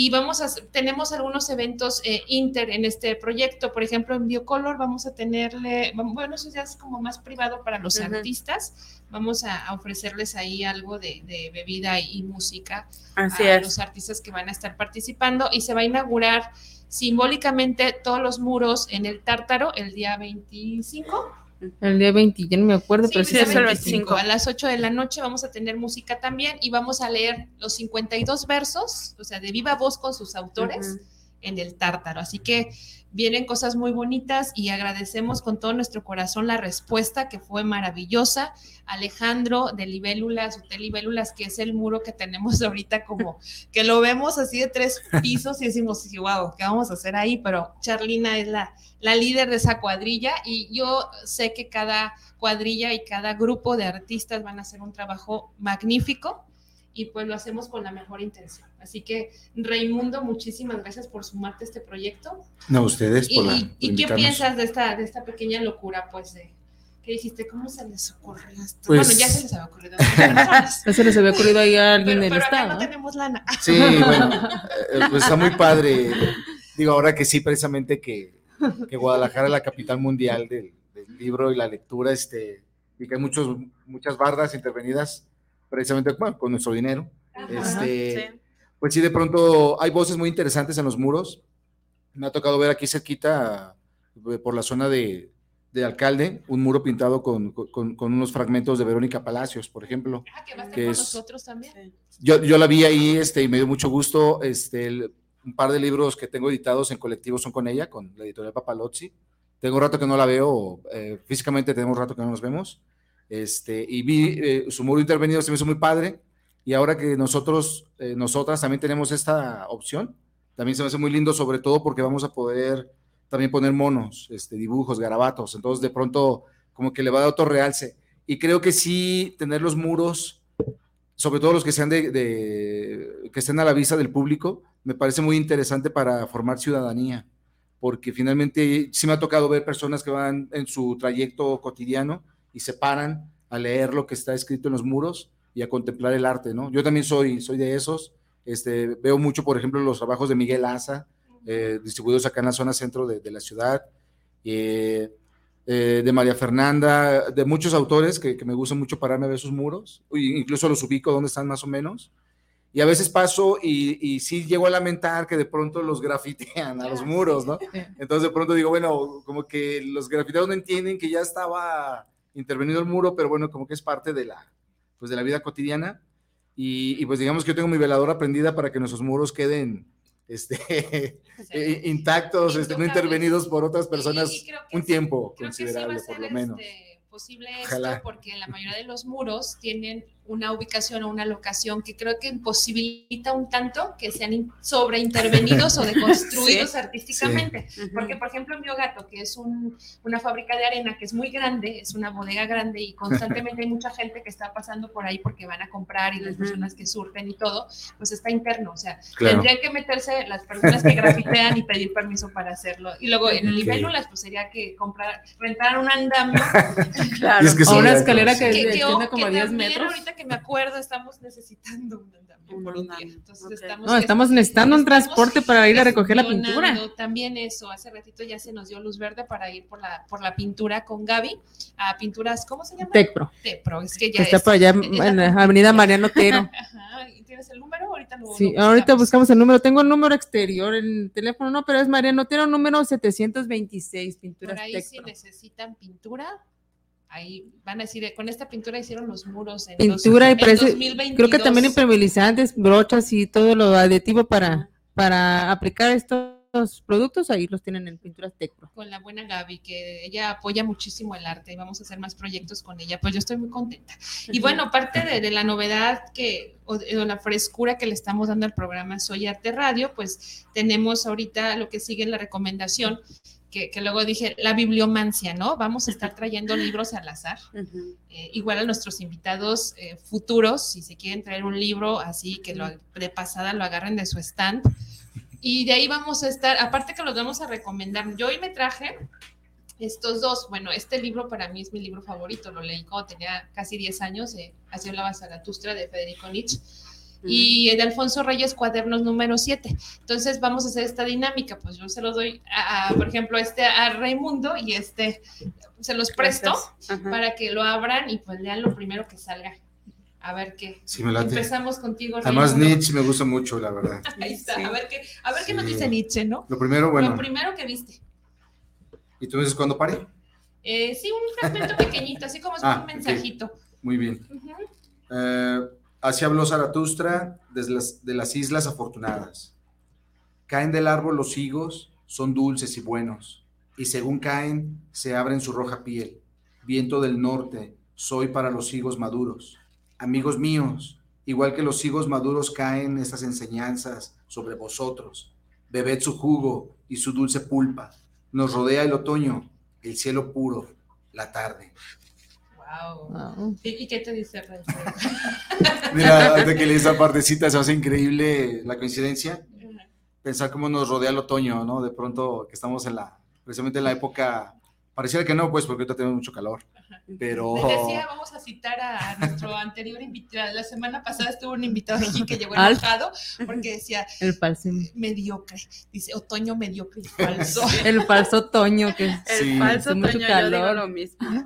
[SPEAKER 3] y vamos a, tenemos algunos eventos eh, inter en este proyecto, por ejemplo, en Biocolor vamos a tenerle, bueno, eso ya es como más privado para los artistas, vamos a, ofrecerles ahí algo de, bebida y, música a los artistas que van a estar participando y se va a inaugurar simbólicamente todos los muros en el Tártaro el día 25
[SPEAKER 4] el día 20, ya no me acuerdo, pero
[SPEAKER 3] sí es el 25. A las 8 de la noche vamos a tener música también y vamos a leer los 52 versos, o sea, de viva voz con sus autores. en el tártaro. Así que vienen cosas muy bonitas y agradecemos con todo nuestro corazón la respuesta que fue maravillosa. Alejandro de Libélulas, Hotel que es el muro que tenemos ahorita como que lo vemos así de tres pisos y decimos, wow, ¿qué vamos a hacer ahí? Pero Charlina es la, la líder de esa cuadrilla y yo sé que cada cuadrilla y cada grupo de artistas van a hacer un trabajo magnífico y pues lo hacemos con la mejor intención. Así que, Raimundo, muchísimas gracias por sumarte a este proyecto.
[SPEAKER 7] No, ustedes por
[SPEAKER 3] ¿Y, ¿y qué piensas de esta, de esta pequeña locura, pues, de que dijiste, ¿cómo se les ocurrió esto?
[SPEAKER 7] Pues,
[SPEAKER 3] bueno, ya se les había ocurrido.
[SPEAKER 4] ya se les había ocurrido ahí a alguien
[SPEAKER 3] pero,
[SPEAKER 4] del
[SPEAKER 3] pero acá
[SPEAKER 4] Estado.
[SPEAKER 3] no tenemos lana.
[SPEAKER 7] Sí, bueno, eh, pues está muy padre. Digo, ahora que sí, precisamente que, que Guadalajara es la capital mundial del, del, libro y la lectura, este, y que hay muchos, muchas bardas intervenidas precisamente bueno, con nuestro dinero.
[SPEAKER 3] Ajá,
[SPEAKER 7] este,
[SPEAKER 5] Sí.
[SPEAKER 7] Pues sí, de pronto hay voces muy interesantes en los muros. Me ha tocado ver aquí cerquita, eh, por la zona de, de alcalde, un muro pintado con, con, con, unos fragmentos de Verónica Palacios, por ejemplo.
[SPEAKER 3] Ah, que va a estar
[SPEAKER 7] que
[SPEAKER 3] con
[SPEAKER 7] es-
[SPEAKER 3] nosotros también.
[SPEAKER 7] Yo, yo la vi ahí este, y me dio mucho gusto. Este, el- un par de libros que tengo editados en colectivo son con ella, con la editorial Papalozzi. Tengo un rato que no la veo, eh, físicamente tenemos un rato que no nos vemos. Este, y vi eh, su muro intervenido, se me hizo muy padre. Y ahora que nosotros, eh, nosotras también tenemos esta opción, también se me hace muy lindo, sobre todo porque vamos a poder también poner monos, este, dibujos, garabatos. Entonces, de pronto, como que le va a dar otro realce. Y creo que sí, tener los muros, sobre todo los que sean de, de- que estén a la vista del público, me parece muy interesante para formar ciudadanía, porque finalmente sí me ha tocado ver personas que van en su trayecto cotidiano y se paran a leer lo que está escrito en los muros y a contemplar el arte, ¿no? Yo también soy, soy de esos, este, veo mucho, por ejemplo, los trabajos de Miguel Asa, eh, distribuidos acá en la zona centro de, de la ciudad, eh, eh, de María Fernanda, de muchos autores que, que me gusta mucho pararme a ver sus muros, incluso los ubico donde están más o menos, y a veces paso y, y sí llego a lamentar que de pronto los grafitean a los
[SPEAKER 3] Ah,
[SPEAKER 7] muros. ¿no? Entonces de pronto digo, bueno, como que los grafiteros no entienden que ya estaba intervenido el muro, pero bueno, como que es parte de la, pues de la vida cotidiana. Y, y pues digamos que yo tengo mi veladora prendida para que nuestros muros queden este, eh, intactos, este, no intervenidos por otras personas
[SPEAKER 3] Y que
[SPEAKER 7] un
[SPEAKER 3] sí-
[SPEAKER 7] tiempo
[SPEAKER 3] creo que sí va a
[SPEAKER 7] considerable, por lo menos.
[SPEAKER 3] este, posible
[SPEAKER 7] Ojalá.
[SPEAKER 3] esto porque la mayoría de los muros tienen una ubicación o una locación que creo que imposibilita un tanto que sean in- sobreintervenidos o deconstruidos artísticamente.
[SPEAKER 5] Ujú.
[SPEAKER 3] Porque, por ejemplo, en Biogato, que es un- una fábrica de arena que es muy grande, es una bodega grande y constantemente hay mucha gente que está pasando por ahí porque van a comprar y las personas que surten y todo, pues está interno. O sea,
[SPEAKER 7] Claro.
[SPEAKER 3] tendrían que meterse las personas que grafitean y pedir permiso para hacerlo. Y luego en el
[SPEAKER 7] Ok.
[SPEAKER 3] libélulas, pues sería que comprar, rentar un andamio.
[SPEAKER 5] Claro.
[SPEAKER 7] Es que
[SPEAKER 4] O una escalera que,
[SPEAKER 3] que,
[SPEAKER 4] que
[SPEAKER 3] que,
[SPEAKER 4] como
[SPEAKER 3] que
[SPEAKER 4] 10
[SPEAKER 3] también
[SPEAKER 4] metros.
[SPEAKER 3] ahorita que me acuerdo estamos necesitando un andamio por un día. Entonces estamos,
[SPEAKER 4] No, estamos necesitando un
[SPEAKER 3] estamos
[SPEAKER 4] transporte para ir a recoger la pintura.
[SPEAKER 3] También eso, hace ratito ya se nos dio luz verde para ir por la, por la pintura con Gaby a pinturas, ¿cómo se llama?
[SPEAKER 4] Tecpro,
[SPEAKER 3] Tepro, es que ya
[SPEAKER 4] está
[SPEAKER 3] es.
[SPEAKER 4] por allá
[SPEAKER 3] la
[SPEAKER 4] en la avenida Mariano.
[SPEAKER 3] Ajá, ¿y ¿tienes el número? Ahorita lo
[SPEAKER 4] Sí,
[SPEAKER 3] lo
[SPEAKER 4] ahorita
[SPEAKER 3] buscamos.
[SPEAKER 4] el número. Tengo el número exterior en el teléfono, no, pero es Mariano Otero, número 726, pinturas
[SPEAKER 3] Por ahí si
[SPEAKER 4] Tecpro.
[SPEAKER 3] necesitan pintura, ahí van a decir, con esta pintura hicieron los muros en
[SPEAKER 4] Pintura y
[SPEAKER 3] dos- en
[SPEAKER 4] parece,
[SPEAKER 3] 2022.
[SPEAKER 4] creo que también impermeabilizantes, brochas y todo lo aditivo para, para aplicar estos productos, ahí los tienen en pinturas Tecpro.
[SPEAKER 3] con la buena Gaby, que ella apoya muchísimo el arte y vamos a hacer más proyectos con ella, pues yo estoy muy contenta. Y bueno, parte de, de la novedad que, o, o la frescura que le estamos dando al programa Soy Arte Radio, pues tenemos ahorita lo que sigue la recomendación, que, que luego dije, la bibliomancia, ¿no? Vamos a estar trayendo libros al azar. Eh, igual a nuestros invitados eh, futuros, si se quieren traer un libro así, que lo, de pasada lo agarren de su stand. Y de ahí vamos a estar, aparte que los vamos a recomendar. Yo hoy me traje estos dos. Bueno, este libro para mí es mi libro favorito, lo leí cuando tenía casi 10 años, eh, Así hablaba Zaratustra de Federico Nietzsche. Y de Alfonso Reyes, cuadernos número 7. Entonces vamos a hacer esta dinámica. Pues yo se los doy, a, a, por ejemplo, este a Raimundo y este se los presto para que lo abran y pues lean lo primero que salga. A ver qué.
[SPEAKER 7] Sí, me late.
[SPEAKER 3] Empezamos contigo.
[SPEAKER 7] Además,
[SPEAKER 3] Raimundo.
[SPEAKER 7] Nietzsche me gusta mucho, la verdad.
[SPEAKER 3] Ahí está.
[SPEAKER 5] Sí.
[SPEAKER 3] A ver qué, a ver qué nos
[SPEAKER 7] Sí.
[SPEAKER 3] dice Nietzsche, ¿no?
[SPEAKER 7] Lo primero, bueno,
[SPEAKER 3] Lo primero que viste.
[SPEAKER 7] ¿y tú dices cuándo pare?
[SPEAKER 3] Eh, sí, un fragmento pequeñito, así como es
[SPEAKER 7] Ah,
[SPEAKER 3] un mensajito.
[SPEAKER 7] Muy bien.
[SPEAKER 3] Ujú.
[SPEAKER 7] Eh, así habló Zaratustra desde las, de las Islas Afortunadas. Caen del árbol los higos, son dulces y buenos, y según caen, se abren su roja piel. Viento del norte, soy para los higos maduros. Amigos míos, igual que los higos maduros caen estas enseñanzas sobre vosotros. Bebed su jugo y su dulce pulpa. Nos rodea el otoño, el cielo puro, la tarde.
[SPEAKER 3] Wow. ¿Y, qué te dice Rey?
[SPEAKER 7] Mira, de que leí esa partecita se hace increíble la coincidencia. Pensar cómo nos rodea el otoño, ¿no? De pronto que estamos en la, precisamente en la época Pareciera que no, pues, porque ahorita tenemos mucho calor. Pero.
[SPEAKER 3] decía, vamos a citar a nuestro anterior invitado. La semana pasada estuvo un invitado aquí que llegó enojado porque decía.
[SPEAKER 4] El falso.
[SPEAKER 3] Mediocre. Dice otoño mediocre y falso.
[SPEAKER 4] El falso otoño, que
[SPEAKER 5] El falso otoño, mucho calor. lo mismo.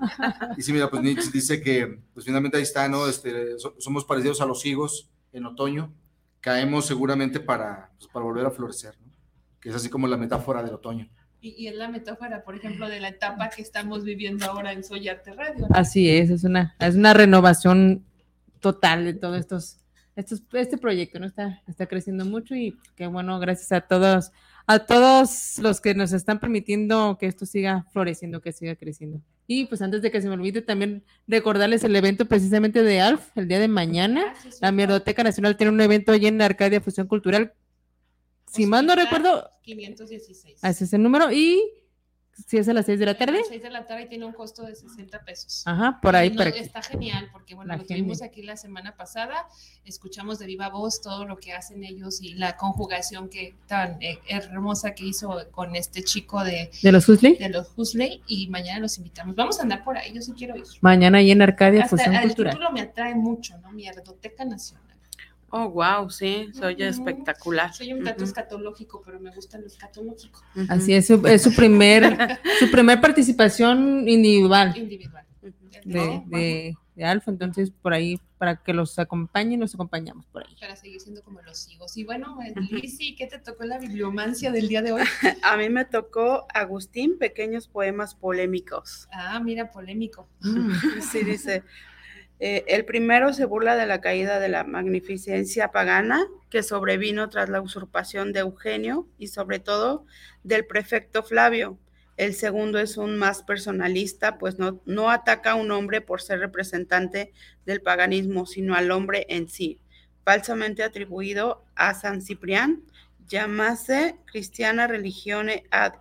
[SPEAKER 7] Y sí, mira, pues Nietzsche dice que, pues finalmente ahí está, ¿no? Este, somos parecidos a los higos en otoño. Caemos seguramente para, pues, para volver a florecer, ¿no? Que es así como la metáfora del otoño.
[SPEAKER 3] Y, es la metáfora, por ejemplo, de la etapa que estamos viviendo ahora en Soyarte Radio.
[SPEAKER 4] Así es, es una, es una renovación total de todos estos, estos, este proyecto, ¿no? Está, está creciendo mucho y qué bueno, gracias a todos, a todos los que nos están permitiendo que esto siga floreciendo, que siga creciendo. Y pues antes de que se me olvide, también recordarles el evento precisamente de ALF, el día de mañana. Ah, la Mierdoteca Nacional tiene un evento allí en Arcadia Fusión Cultural si mal no recuerdo.
[SPEAKER 3] 516.
[SPEAKER 4] Ese es el número. Y si es a las 6 de la tarde. A las
[SPEAKER 3] 6 de la tarde tiene un costo de 60 pesos.
[SPEAKER 4] Ajá, por ahí.
[SPEAKER 3] Está genial, porque bueno, lo tuvimos aquí la semana pasada, escuchamos de viva voz todo lo que hacen ellos y la conjugación que tan eh, hermosa que hizo con este chico de...
[SPEAKER 4] ¿De los Husley?
[SPEAKER 3] De los Husley, y mañana los invitamos. Vamos a andar por ahí, yo sí quiero ir.
[SPEAKER 4] Mañana ahí en Arcadia
[SPEAKER 3] Hasta Fusión el Cultural. El título me atrae mucho, ¿no? Mi Ardoteca Nacional.
[SPEAKER 5] Oh, wow, sí, soy espectacular.
[SPEAKER 3] Soy un gato escatológico, pero me gusta lo escatológico.
[SPEAKER 4] Así es, es su primer, su primer participación individual.
[SPEAKER 3] Individual.
[SPEAKER 4] De, de, Alfa, entonces por ahí, para que los acompañen, los acompañamos por ahí.
[SPEAKER 3] Para seguir siendo como los hijos. Y bueno, Lizzy, ¿qué te tocó en la bibliomancia del día de hoy?
[SPEAKER 5] A mí me tocó Agustín, pequeños poemas polémicos.
[SPEAKER 3] Ah, mira, polémico.
[SPEAKER 5] Sí, dice, eh, el primero se burla de la caída de la magnificencia pagana que sobrevino tras la usurpación de Eugenio y sobre todo del prefecto Flavio. El segundo es un más personalista, pues no, no ataca a un hombre por ser representante del paganismo, sino al hombre en sí, falsamente atribuido a San Ciprián, llamase Christiana Religione ad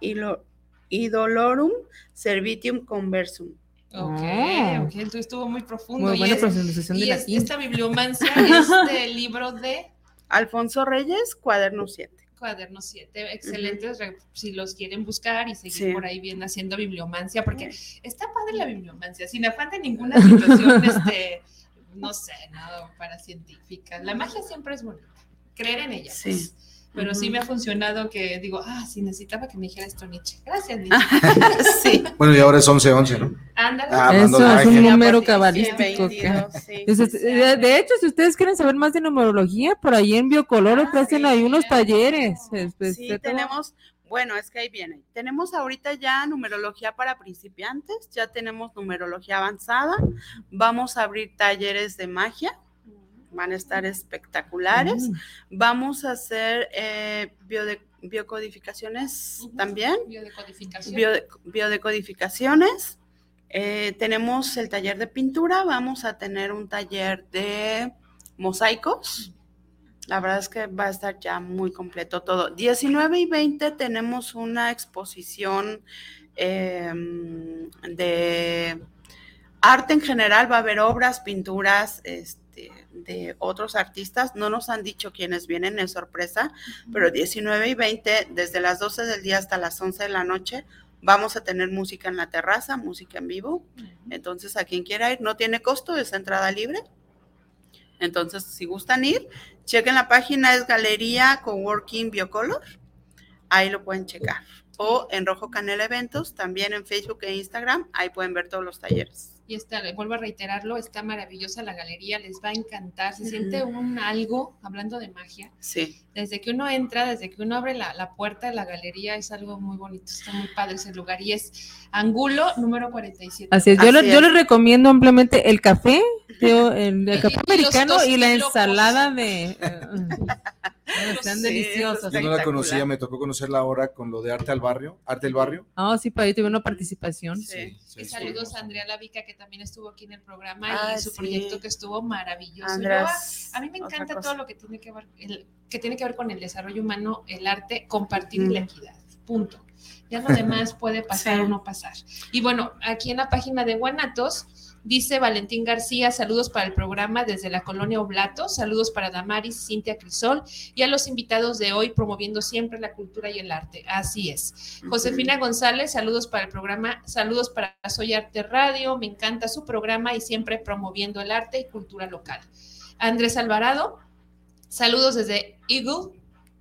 [SPEAKER 5] idolorum servitium conversum.
[SPEAKER 3] Ok, ah. ok, entonces estuvo muy profundo.
[SPEAKER 4] Muy buena pronunciación de
[SPEAKER 3] latín. esta bibliomancia es del libro de
[SPEAKER 5] Alfonso Reyes, Cuaderno 7.
[SPEAKER 3] Cuaderno 7, excelentes, si los quieren buscar y seguir por ahí bien haciendo bibliomancia, porque está padre la bibliomancia, sin afán de ninguna situación, este, no sé, nada para científica. La magia siempre es bonita, creer en ella. Sí. Pues pero sí me ha funcionado que digo, ah, sí necesitaba que me dijera esto Nietzsche. Gracias, Nietzsche.
[SPEAKER 7] sí. Bueno, y ahora es 11-11, ¿no?
[SPEAKER 3] Ándale.
[SPEAKER 4] Ah, Eso es un número cabalístico. de, hecho, si ustedes quieren saber más de numerología, por ahí en Biocolor ah, ofrecen ahí unos talleres.
[SPEAKER 5] sí, tenemos, bueno, es que ahí viene. Tenemos ahorita ya numerología para principiantes, ya tenemos numerología avanzada, vamos a abrir talleres de magia van a estar espectaculares. Vamos a hacer eh, biocodificaciones también. biodecodificaciones. Eh, tenemos el taller de pintura, vamos a tener un taller de mosaicos. La verdad es que va a estar ya muy completo todo. 19 y 20 tenemos una exposición em, de arte en general, va a haber obras, pinturas, este, de otros artistas. No nos han dicho quiénes vienen, es sorpresa, pero 19 y 20, desde las 12 del día hasta las 11 de la noche, vamos a tener música en la terraza, música en vivo. Entonces, a quien quiera ir, no tiene costo, es entrada libre. Entonces, si gustan ir, chequen la página, es Galería Coworking Biocolor. Ahí lo pueden checar. O en Rojo Canela Eventos, también en Facebook e Instagram, ahí pueden ver todos los talleres
[SPEAKER 3] está, vuelvo a reiterarlo, está maravillosa la galería, les va a encantar, se siente un algo, hablando de magia.
[SPEAKER 5] Sí.
[SPEAKER 3] Desde que uno entra, desde que uno abre la, puerta de la galería, es algo muy bonito, está muy padre ese lugar y es Angulo número 47.
[SPEAKER 4] Así es, yo, yo les recomiendo ampliamente el café, el, café americano y, la ensalada de... Están
[SPEAKER 5] Sí,
[SPEAKER 4] deliciosos.
[SPEAKER 7] Yo no la conocía, me tocó conocerla ahora con lo de Arte al Barrio, Arte del Barrio.
[SPEAKER 4] Ah, sí, para ahí tuve una participación.
[SPEAKER 5] Sí.
[SPEAKER 3] Y saludos a Andrea Lavica, que también estuvo aquí en el programa
[SPEAKER 5] Ah,
[SPEAKER 3] y su
[SPEAKER 5] sí.
[SPEAKER 3] proyecto que estuvo maravilloso.
[SPEAKER 5] Andrés.
[SPEAKER 3] a, a mí me encanta todo lo que tiene que ver, el- que tiene que ver con el desarrollo humano, el arte, compartir y
[SPEAKER 5] Mm.
[SPEAKER 3] la equidad. Punto. Ya lo demás puede pasar
[SPEAKER 5] Sí.
[SPEAKER 3] o no pasar. Y bueno, aquí en la página de Guanatos dice Valentín García, saludos para el programa desde la colonia Oblato, saludos para Damaris, Cintia Crisol y a los invitados de hoy promoviendo siempre la cultura y el arte. Así es. Josefina González, saludos para el programa, saludos para Soy Arte Radio, me encanta su programa y siempre promoviendo el arte y cultura local. Andrés Alvarado, saludos desde Eagle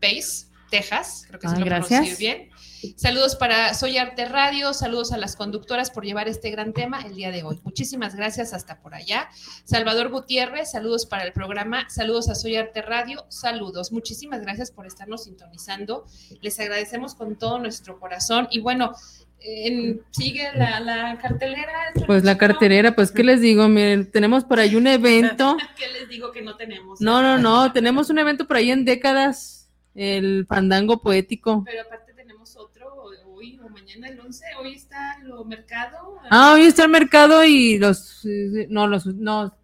[SPEAKER 3] Base, Texas, creo que
[SPEAKER 4] Ah,
[SPEAKER 3] se lo
[SPEAKER 4] gracias.
[SPEAKER 3] pronuncié bien. Saludos para Soy Arte Radio, saludos a las conductoras por llevar este gran tema el día de hoy. Muchísimas gracias hasta por allá. Salvador Gutiérrez, saludos para el programa, saludos a Soy Arte Radio, saludos. Muchísimas gracias por estarnos sintonizando. Les agradecemos con todo nuestro corazón y bueno, en- sigue la, la cartelera.
[SPEAKER 4] Pues la carterera, pues, ¿qué les digo? Miren, tenemos por ahí un evento.
[SPEAKER 3] ¿Qué les digo que no tenemos?
[SPEAKER 4] No, no, no, tenemos un evento por ahí en décadas, el fandango poético.
[SPEAKER 3] Pero aparte tenemos otro hoy o mañana el 11, hoy está lo mercado.
[SPEAKER 4] Ah, hoy está el mercado y los, no, los, no,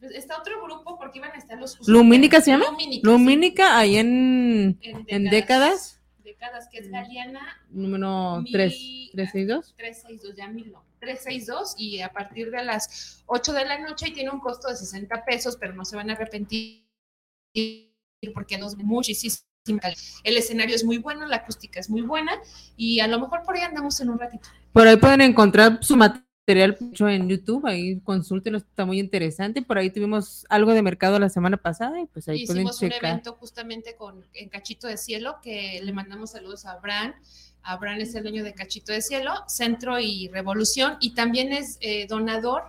[SPEAKER 3] Está otro grupo porque iban a estar los...
[SPEAKER 4] ¿Lumínica se llama?
[SPEAKER 3] Lumínica,
[SPEAKER 4] Lumínica, ahí en,
[SPEAKER 3] sí,
[SPEAKER 4] en décadas,
[SPEAKER 3] Décadas, que es Galeana
[SPEAKER 4] número
[SPEAKER 3] Mi-
[SPEAKER 4] 3, 362.
[SPEAKER 3] 362, ya mil no, 362 y a partir de las 8 de la noche y tiene un costo de 60 pesos, pero no se van a arrepentir porque nos muchísimo. El escenario es muy bueno, la acústica es muy buena y a lo mejor por ahí andamos en un ratito.
[SPEAKER 4] Por ahí pueden encontrar su material en YouTube, ahí consúltenlo, está muy interesante. Por ahí tuvimos algo de mercado la semana pasada y pues ahí pueden
[SPEAKER 3] Hicimos un
[SPEAKER 4] checar.
[SPEAKER 3] evento justamente con en Cachito de Cielo, que le mandamos saludos a Abraham. Abraham es el dueño de Cachito de Cielo, Centro y Revolución, y también es eh, donador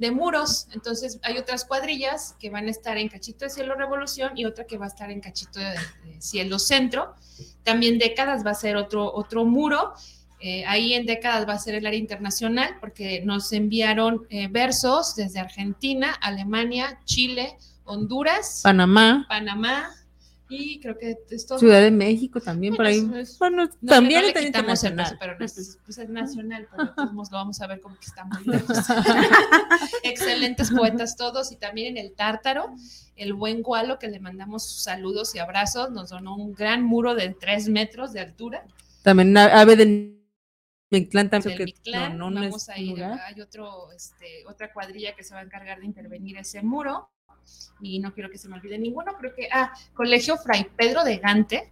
[SPEAKER 3] de muros. Entonces hay otras cuadrillas que van a estar en Cachito de Cielo Revolución y otra que va a estar en Cachito de, de Cielo Centro. También décadas va a ser otro, otro muro. Eh, ahí en décadas va a ser el área internacional porque nos enviaron eh, versos desde Argentina, Alemania, Chile, Honduras,
[SPEAKER 4] Panamá,
[SPEAKER 3] Panamá y creo que es todo.
[SPEAKER 4] Ciudad de México también por ahí.
[SPEAKER 3] Bueno, es- es-
[SPEAKER 4] Bueno,
[SPEAKER 3] No,
[SPEAKER 4] también
[SPEAKER 3] no le quitamos el pero no es, pues es nacional, pero todos lo vamos a ver como que está muy lejos. Excelentes poetas todos y también en el Tártaro, el buen Gualo, que le mandamos saludos y abrazos, nos donó un gran muro de tres metros de altura.
[SPEAKER 4] También Ave del Mictlán también. que
[SPEAKER 3] Mictlán.
[SPEAKER 4] no, no,
[SPEAKER 3] vamos a ir,
[SPEAKER 4] lugar.
[SPEAKER 3] hay otro, este, otra cuadrilla que se va a encargar de intervenir ese muro. Y no quiero que se me olvide ninguno, creo que, ah, Colegio Fray Pedro de Gante,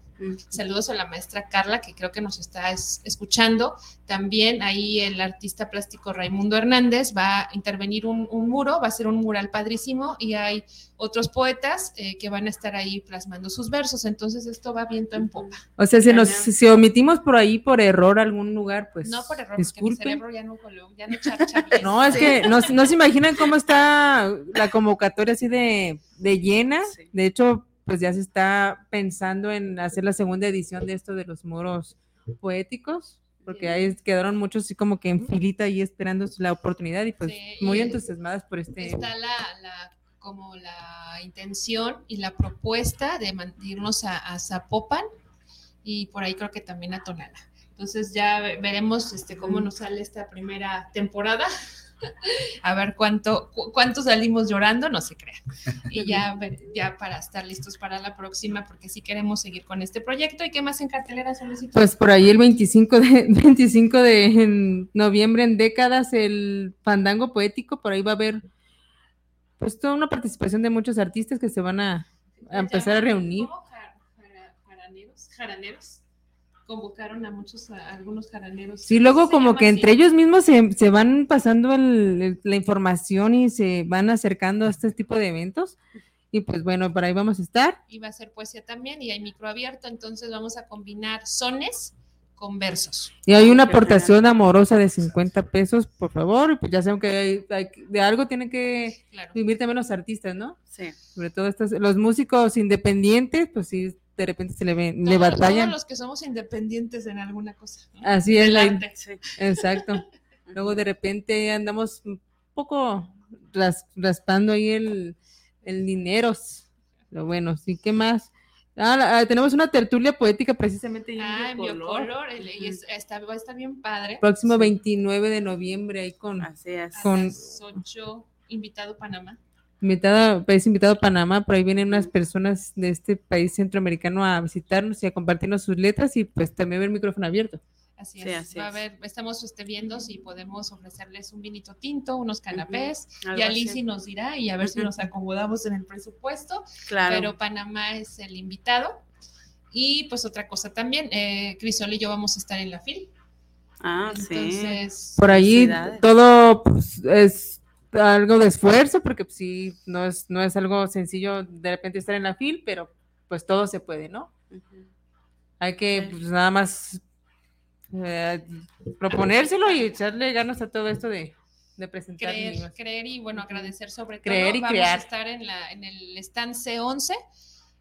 [SPEAKER 3] Saludos a la maestra Carla, que creo que nos está es- escuchando. También ahí el artista plástico Raimundo Hernández va a intervenir un, un muro, va a ser un mural padrísimo y hay otros poetas eh, que van a estar ahí plasmando sus versos. Entonces esto va viento en popa.
[SPEAKER 4] O sea, si nos si omitimos por ahí por error algún lugar, pues
[SPEAKER 3] no por error, porque mi
[SPEAKER 4] disculpen.
[SPEAKER 3] cerebro ya no, coló- ya no charcha bien.
[SPEAKER 4] No, es que no, no se imaginan cómo está la convocatoria así de, de llena.
[SPEAKER 5] Sí.
[SPEAKER 4] De hecho, pues ya se está pensando en hacer la segunda edición de esto de los muros poéticos, porque ahí quedaron muchos así como que en filita ahí esperando la oportunidad y pues
[SPEAKER 3] Sí,
[SPEAKER 4] muy
[SPEAKER 3] y
[SPEAKER 4] entusiasmadas por este.
[SPEAKER 3] está la, la- como la intención y la propuesta de man- irnos a, a Zapopan y por ahí creo que también a Tonala. Entonces ya ve- veremos este, cómo nos sale esta primera temporada. A ver cuánto, cu- cuánto salimos llorando, no se crean. Y ya, para estar listos para la próxima, porque sí queremos seguir con este proyecto. ¿Y qué más en cartelera, Solicito?
[SPEAKER 4] Pues por ahí el 25 de, 25 de en noviembre en décadas, el fandango poético, por ahí va a haber pues toda una participación de muchos artistas que se van a, a empezar a reunir.
[SPEAKER 3] Jaraneros, jaraneros. Convocaron a muchos, a algunos jaraneros.
[SPEAKER 4] Sí, luego como que
[SPEAKER 3] así.
[SPEAKER 4] entre ellos mismos se, se van pasando el- el- la información y se van acercando a este tipo de eventos. Y pues bueno, por ahí vamos a estar.
[SPEAKER 3] Y va a ser poesía también y hay micro abierto, entonces vamos a combinar sones con versos.
[SPEAKER 4] Y hay una aportación amorosa de 50 pesos, por favor. y Pues ya saben que hay- hay- de algo tienen que
[SPEAKER 3] Claro.
[SPEAKER 4] vivir también los artistas, ¿no?
[SPEAKER 5] Sí.
[SPEAKER 4] Sobre todo estos, los músicos independientes, pues sí, de repente se le, ven, le
[SPEAKER 3] Todos-
[SPEAKER 4] batallan.
[SPEAKER 3] Todos los que somos independientes en alguna cosa. ¿no?
[SPEAKER 4] Así es, la- exacto. Luego de repente andamos un poco ras- raspando ahí el, el dinero. Lo bueno, sí, ¿qué más? Ah, ah, tenemos una tertulia poética precisamente en
[SPEAKER 3] ah, en biocolor, y está, va a estar bien padre.
[SPEAKER 4] Próximo 29 de noviembre ahí con,
[SPEAKER 5] Así es.
[SPEAKER 3] con 8 invitado Panamá.
[SPEAKER 4] Invitada, país invitado Panamá, por ahí vienen unas personas de este país centroamericano a visitarnos y a compartirnos sus letras y pues también ver el micrófono abierto.
[SPEAKER 3] Así es. Va a ver, estamos este, viendo si podemos ofrecerles un vinito tinto, unos canapés, y Alicia nos dirá y a ver si nos acomodamos en el presupuesto. Claro. Pero Panamá es el invitado. Y pues otra cosa también, eh, Crisol y yo vamos a estar en la FIL.
[SPEAKER 5] Ah, Entonces, sí.
[SPEAKER 4] Por ahí todo pues, es algo de esfuerzo, porque pues, sí, no es, no es algo sencillo de repente estar en la FIL, pero pues todo se puede, ¿no? Hay que pues, nada más eh, proponérselo y echarle ganas a todo esto de, presentar.
[SPEAKER 3] Creer, y bueno, agradecer sobre
[SPEAKER 4] creer
[SPEAKER 3] todo.
[SPEAKER 4] Y Vamos a
[SPEAKER 3] estar en, la, en el stand C11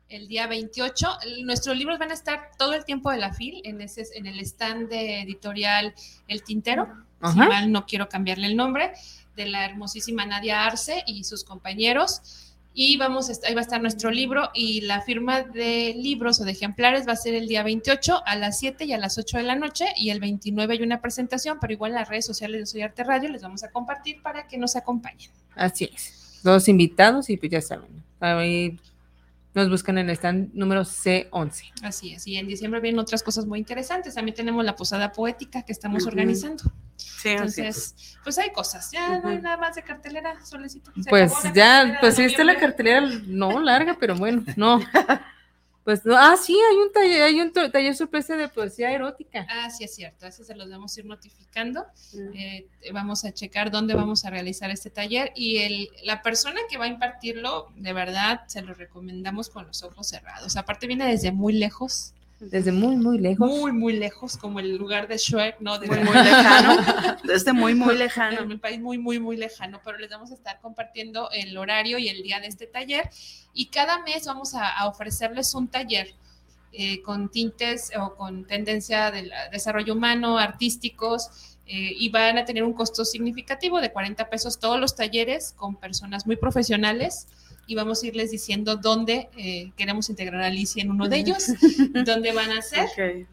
[SPEAKER 3] el día 28. Nuestros libros van a estar todo el tiempo de la FIL en, ese, en el stand de editorial El Tintero. Si mal no quiero cambiarle el nombre, de la hermosísima Nadia Arce y sus compañeros y vamos ahí va a estar nuestro libro y la firma de libros o de ejemplares va a ser el día 28 a las 7 y a las 8 de la noche y el 29 hay una presentación, pero igual en las redes sociales de Soy Arte Radio les vamos a compartir para que nos acompañen.
[SPEAKER 4] Así es. Dos invitados y pues ya saben, ahí nos buscan en el stand número C11.
[SPEAKER 3] Así es, y en diciembre vienen otras cosas muy interesantes. También tenemos la posada poética que estamos organizando.
[SPEAKER 5] Sí,
[SPEAKER 3] Entonces, pues hay cosas. Ya no hay nada más de cartelera, solecito.
[SPEAKER 4] pues ya, pues sí está la cartelera, no larga, pero bueno, no. Pues no, ah, sí, hay un taller, hay un taller sorpresa de poesía erótica.
[SPEAKER 3] Ah, sí, es cierto, eso se los vamos a ir notificando. Eh, vamos a checar dónde vamos a realizar este taller y el, la persona que va a impartirlo, de verdad, se lo recomendamos con los ojos cerrados. Aparte viene desde muy lejos,
[SPEAKER 4] desde muy, muy lejos.
[SPEAKER 3] Muy, muy lejos, como el lugar de Shrek, ¿no?
[SPEAKER 5] Desde muy, lejano. Desde muy, muy lejano.
[SPEAKER 3] En un país muy, muy, muy lejano. Pero les vamos a estar compartiendo el horario y el día de este taller. Y cada mes vamos a, ofrecerles un taller eh, con tintes o con tendencia del desarrollo humano, artísticos. Eh, y van a tener un costo significativo de 40 pesos todos los talleres con personas muy profesionales y vamos a irles diciendo dónde eh, queremos integrar a Alicia en uno de ellos, dónde van a ser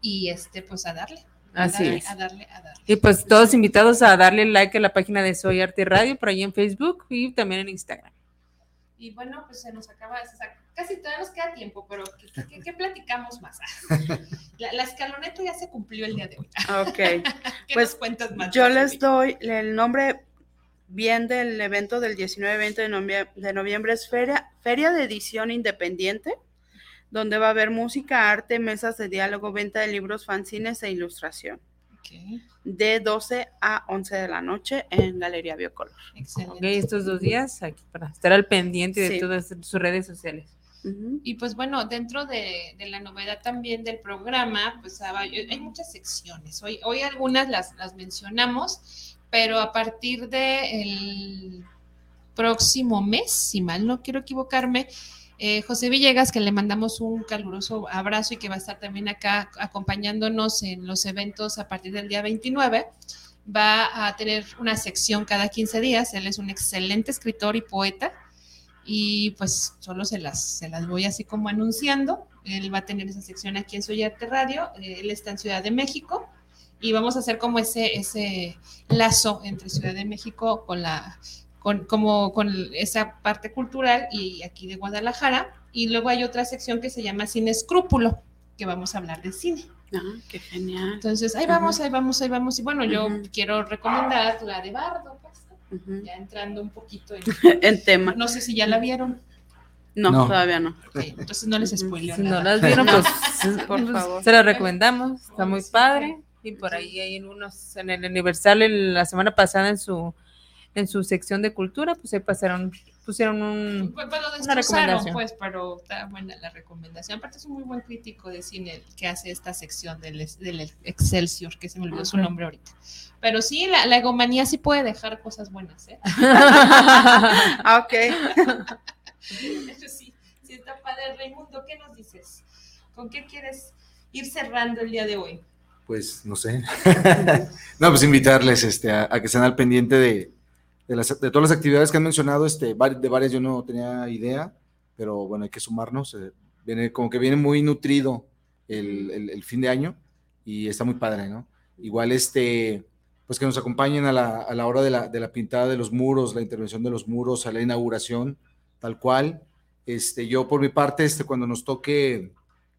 [SPEAKER 3] y este pues a darle.
[SPEAKER 4] Así
[SPEAKER 3] darle,
[SPEAKER 4] es.
[SPEAKER 3] A darle, a darle.
[SPEAKER 4] Y pues todos invitados a darle like a la página de Soy Arte Radio por ahí en Facebook y también en Instagram.
[SPEAKER 3] Y bueno, pues se nos acaba, casi todavía nos queda tiempo, pero ¿qué, platicamos más? La, la, escaloneta ya se cumplió el día de hoy.
[SPEAKER 5] Ok. pues más yo les doy el nombre bien del evento del 19-20 de, noviembre, de noviembre es feria, feria de edición independiente, donde va a haber música, arte, mesas de diálogo, venta de libros, fanzines e ilustración. De 12 a 11 de la noche en Galería Biocolor.
[SPEAKER 4] Excelente. estos dos días aquí para estar al pendiente de todas sus redes sociales.
[SPEAKER 3] Y pues bueno, dentro de, la novedad también del programa, pues hay muchas secciones. Hoy, hoy algunas las, las mencionamos pero a partir del próximo mes, si mal no quiero equivocarme, eh, José Villegas, que le mandamos un caluroso abrazo y que va a estar también acá acompañándonos en los eventos a partir del día 29, va a tener una sección cada 15 días. Él es un excelente escritor y poeta y pues solo se las, se las voy así como anunciando. Él va a tener esa sección aquí en Soy Arte Radio. Él está en Ciudad de México y vamos a hacer como ese, ese lazo entre Ciudad de México con la con, como con esa parte cultural y aquí de Guadalajara. Y luego hay otra sección que se llama Sin Escrúpulo, que vamos a hablar de cine.
[SPEAKER 5] Ah, qué genial.
[SPEAKER 3] Entonces, ahí vamos, ahí vamos, ahí vamos. Y bueno, yo quiero recomendar la de Bardo, pues, ya entrando un poquito
[SPEAKER 5] en, tema.
[SPEAKER 3] No sé si ya la vieron.
[SPEAKER 5] No, todavía no.
[SPEAKER 3] entonces no les spoileo.
[SPEAKER 4] Si no las vieron, pues, por favor. Se la recomendamos, está muy padre. Y por ahí hay unos, en el Universal la semana pasada en su en su sección de cultura, pues ahí pasaron, pusieron un,
[SPEAKER 3] pues, pues una recomendación. Pues, pero está buena la recomendación. Aparte es un muy buen crítico de cine que hace esta sección del, del Excelsior, que se me olvidó su nombre ahorita. Pero sí, la, la, egomanía sí puede dejar cosas buenas, ¿eh?
[SPEAKER 5] ah, ok.
[SPEAKER 3] Eso sí, sí está padre. Raimundo, ¿qué nos dices? ¿Con qué quieres ir cerrando el día de hoy?
[SPEAKER 7] Pues no sé. no, pues invitarles este, a, que estén al pendiente de, de, todas las actividades que han mencionado, este, de varias yo no tenía idea, pero bueno, hay que sumarnos. Eh, viene, como que viene muy nutrido el, el, fin de año y está muy padre, ¿no? Igual este, pues que nos acompañen a la, a la hora de la, de la, pintada de los muros, la intervención de los muros, a la inauguración, tal cual. Este, yo por mi parte, este, cuando nos toque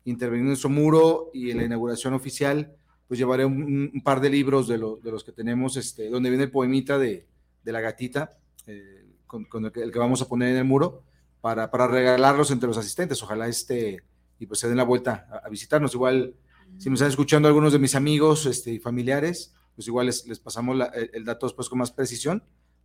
[SPEAKER 7] intervenir en nuestro muro y en la inauguración oficial, pues llevaré un, par de libros de, de, los que tenemos, este, donde viene el poemita de, de la gatita, eh, con, el, que, el, que, vamos a poner en el muro, para, para, regalarlos entre los asistentes. Ojalá este, y pues se den la vuelta a, a visitarnos. Igual, si me están escuchando algunos de mis amigos este, y familiares, pues igual les, les pasamos la, el, el, dato después con más precisión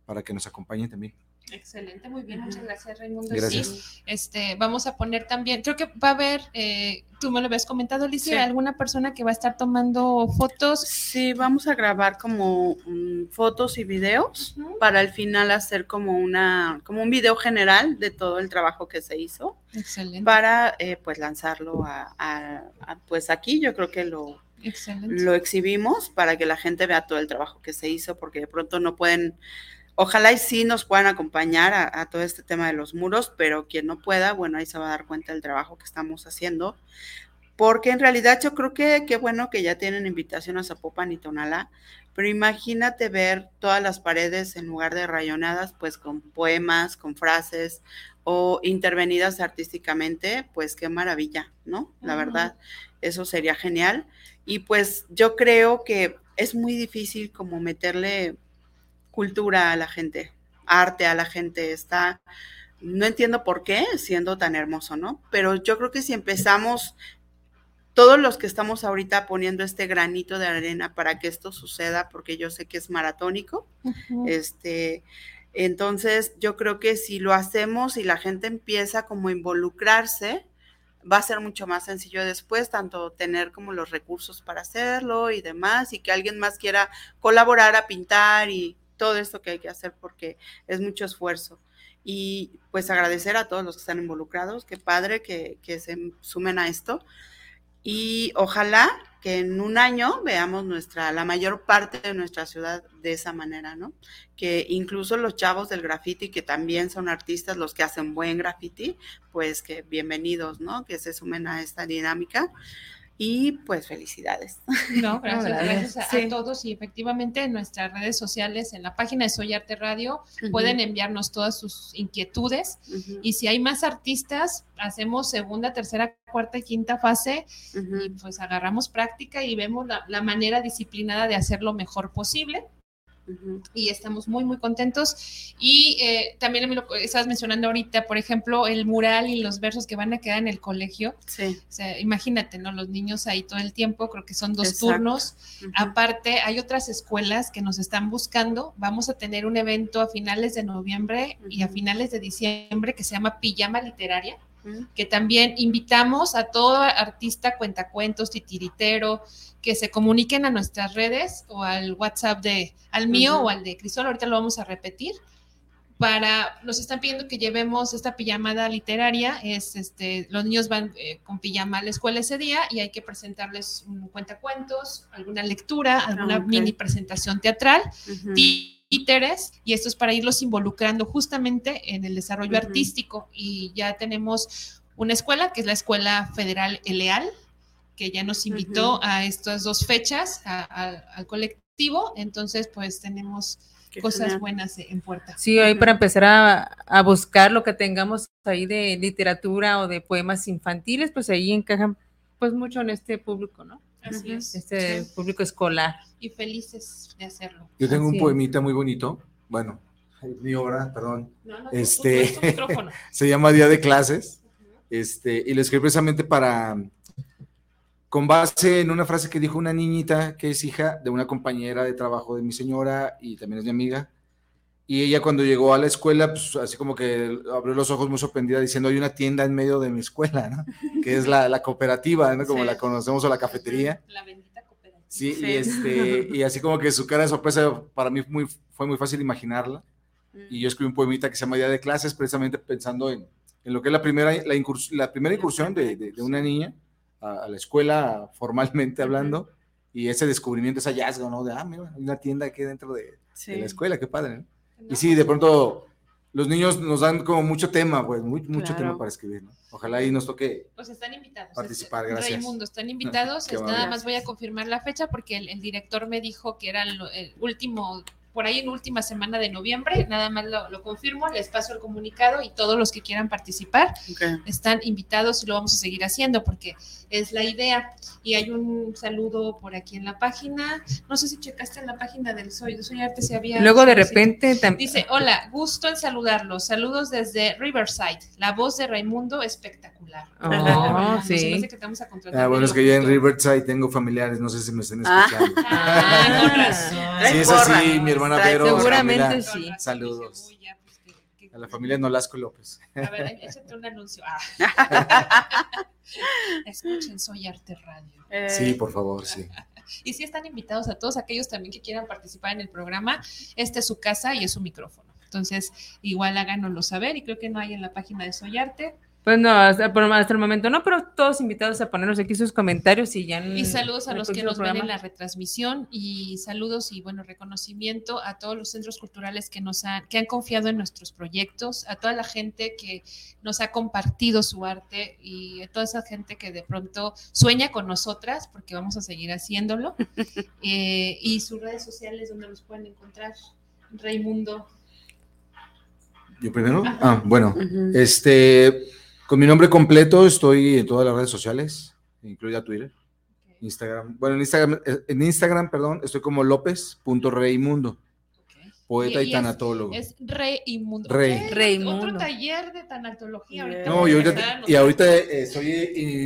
[SPEAKER 7] para que nos acompañen también.
[SPEAKER 3] Excelente, muy bien, muchas gracias Raimundo.
[SPEAKER 7] Gracias.
[SPEAKER 3] Sí, este, vamos a poner también, creo que va a haber, eh, tú me lo habías comentado, Alicia, sí. alguna persona que va a estar tomando fotos.
[SPEAKER 5] Sí, vamos a grabar como um, fotos y videos uh -huh. para al final hacer como una, como un video general de todo el trabajo que se hizo.
[SPEAKER 3] Excelente.
[SPEAKER 5] Para eh, pues lanzarlo a, a, a, pues aquí yo creo que lo,
[SPEAKER 3] Excelente.
[SPEAKER 5] lo exhibimos para que la gente vea todo el trabajo que se hizo, porque de pronto no pueden Ojalá y sí nos puedan acompañar a, a, todo este tema de los muros, pero quien no pueda, bueno, ahí se va a dar cuenta del trabajo que estamos haciendo. Porque en realidad yo creo que qué bueno que ya tienen invitación a Zapopan y Tonalá, pero imagínate ver todas las paredes en lugar de rayonadas, pues con poemas, con frases o intervenidas artísticamente, pues qué maravilla, ¿no? La uh -huh. verdad, eso sería genial. Y pues yo creo que es muy difícil como meterle cultura a la gente, arte a la gente, está, no entiendo por qué siendo tan hermoso, ¿no? Pero yo creo que si empezamos, todos los que estamos ahorita poniendo este granito de arena para que esto suceda, porque yo sé que es maratónico, uh -huh. este, entonces yo creo que si lo hacemos y la gente empieza como a involucrarse, va a ser mucho más sencillo después, tanto tener como los recursos para hacerlo y demás, y que alguien más quiera colaborar a pintar y todo esto que hay que hacer porque es mucho esfuerzo. Y pues agradecer a todos los que están involucrados, qué padre que, que se sumen a esto. Y ojalá que en un año veamos nuestra, la mayor parte de nuestra ciudad de esa manera, ¿no? Que incluso los chavos del graffiti, que también son artistas, los que hacen buen graffiti, pues que bienvenidos, ¿no? Que se sumen a esta dinámica. Y pues felicidades.
[SPEAKER 3] No, gracias, gracias a, sí. a, todos. Y efectivamente en nuestras redes sociales, en la página de Soy Arte Radio, uh -huh. pueden enviarnos todas sus inquietudes. Uh -huh. Y si hay más artistas, hacemos segunda, tercera, cuarta y quinta fase uh -huh. y pues agarramos práctica y vemos la, la manera disciplinada de hacer lo mejor posible. Uh -huh. y estamos muy, muy contentos. Y eh, también me lo estabas mencionando ahorita, por ejemplo, el mural y los versos que van a quedar en el colegio.
[SPEAKER 5] Sí.
[SPEAKER 3] O sea, imagínate, ¿no? Los niños ahí todo el tiempo, creo que son dos Exacto. turnos. Uh -huh. Aparte, hay otras escuelas que nos están buscando. Vamos a tener un evento a finales de noviembre uh -huh. y a finales de diciembre que se llama Pijama Literaria que también invitamos a todo artista, cuentacuentos, titiritero, que se comuniquen a nuestras redes o al WhatsApp de, al mío uh -huh. o al de Crisol, ahorita lo vamos a repetir, para, nos están pidiendo que llevemos esta pijamada literaria, es este, los niños van eh, con pijama a la escuela ese día y hay que presentarles un cuentacuentos, alguna lectura, alguna okay. mini presentación teatral, uh -huh títeres y esto es para irlos involucrando justamente en el desarrollo uh -huh. artístico y ya tenemos una escuela que es la Escuela Federal Eleal que ya nos invitó uh -huh. a estas dos fechas a, a, al colectivo entonces pues tenemos Qué cosas genial. buenas en puerta.
[SPEAKER 4] Sí, ahí para empezar a, a, buscar lo que tengamos ahí de literatura o de poemas infantiles, pues ahí encajan pues mucho en este público, ¿no?
[SPEAKER 3] Así es.
[SPEAKER 4] Este sí. público escolar.
[SPEAKER 3] Y felices de hacerlo.
[SPEAKER 7] Yo tengo Así un poemita es. muy bonito. Bueno, mi obra, perdón. No, no, este, se llama Día de Clases. Este, y lo escribí precisamente para, con base en una frase que dijo una niñita que es hija de una compañera de trabajo de mi señora y también es mi amiga. Y ella cuando llegó a la escuela, pues así como que abrió los ojos muy sorprendida diciendo, hay una tienda en medio de mi escuela, ¿no? Que es la, la cooperativa, ¿no? Como sí. la conocemos o la cafetería.
[SPEAKER 3] La.
[SPEAKER 7] Sí, sí, Y, este, y así como que su cara de sorpresa para mí muy, fue muy fácil imaginarla. Mm. Y yo escribí un poemita que se llama Día de Clases, precisamente pensando en, en lo que es la primera, la, incurs, la primera incursión de, de, de, una niña a, a, la escuela formalmente hablando. Y ese descubrimiento, ese hallazgo, ¿no? De, ah, mira, hay una tienda aquí dentro de, sí. de la escuela, qué padre, ¿no? Y sí, de pronto los niños nos dan como mucho tema, pues, muy, mucho
[SPEAKER 5] Claro.
[SPEAKER 7] tema para escribir, ¿no? Ojalá ahí nos toque.
[SPEAKER 3] Pues están invitados.
[SPEAKER 7] Participar,
[SPEAKER 3] Es-
[SPEAKER 7] gracias.
[SPEAKER 3] Raimundo, están invitados. Es- nada más voy a confirmar la fecha porque el, el director me dijo que era el último, por ahí en última semana de noviembre. Nada más lo, lo confirmo, les paso el comunicado y todos los que quieran participar
[SPEAKER 5] Ok.
[SPEAKER 3] están invitados y lo vamos a seguir haciendo porque es la idea. Y hay un saludo por aquí en la página. No sé si checaste en la página del Soy, de Soy Arte si había.
[SPEAKER 4] Luego de repente también.
[SPEAKER 3] Dice, hola, gusto en saludarlos. Saludos desde Riverside. La voz de Raimundo espectacular.
[SPEAKER 4] Oh,
[SPEAKER 3] Raimundo,
[SPEAKER 4] sí.
[SPEAKER 3] se me hace que te vamos a contratar
[SPEAKER 7] Ah, bueno, es que yo en. Riverside tengo familiares, no sé si me están
[SPEAKER 5] Ah.
[SPEAKER 7] escuchando.
[SPEAKER 3] Ah, con razón.
[SPEAKER 7] Sí, es así, mi hermana
[SPEAKER 5] Trae-
[SPEAKER 7] Vero.
[SPEAKER 4] Seguramente
[SPEAKER 7] Camila,
[SPEAKER 4] sí.
[SPEAKER 7] Saludos.
[SPEAKER 3] pues,
[SPEAKER 7] A la familia Nolasco López.
[SPEAKER 3] A ver, échate un anuncio. Ah. Escuchen, soy Arte Radio.
[SPEAKER 5] Eh,
[SPEAKER 7] Sí, por favor, sí.
[SPEAKER 3] Y si están invitados a todos aquellos también que quieran participar en el programa, esta es su casa y es su micrófono. Entonces, igual háganoslo saber y creo que no hay en la página de Soy Arte.
[SPEAKER 4] Pues no, hasta, por- hasta el momento no, pero todos invitados a ponernos aquí sus comentarios y ya. en-
[SPEAKER 3] Y saludos a los que nos ven en la retransmisión y saludos y bueno, reconocimiento a todos los centros culturales que nos han, que han confiado en nuestros proyectos, a toda la gente que nos ha compartido su arte y a toda esa gente que de pronto sueña con nosotras, porque vamos a seguir haciéndolo. Eh, y sus redes sociales donde los pueden encontrar. Raimundo.
[SPEAKER 7] ¿Yo primero? Ah, bueno. Este, con mi nombre completo estoy en todas las redes sociales, incluida Twitter, Instagram. Bueno, en Instagram, eh, en Instagram, perdón, estoy como lópez.reimundo, poeta
[SPEAKER 3] Y-
[SPEAKER 7] y,
[SPEAKER 3] y es-
[SPEAKER 7] tanatólogo.
[SPEAKER 3] Es Reimundo.
[SPEAKER 7] Rey.
[SPEAKER 4] Reimundo.
[SPEAKER 3] Otro taller de tanatología. ahorita
[SPEAKER 5] No,
[SPEAKER 7] y
[SPEAKER 3] a
[SPEAKER 7] ahorita, y eh, estoy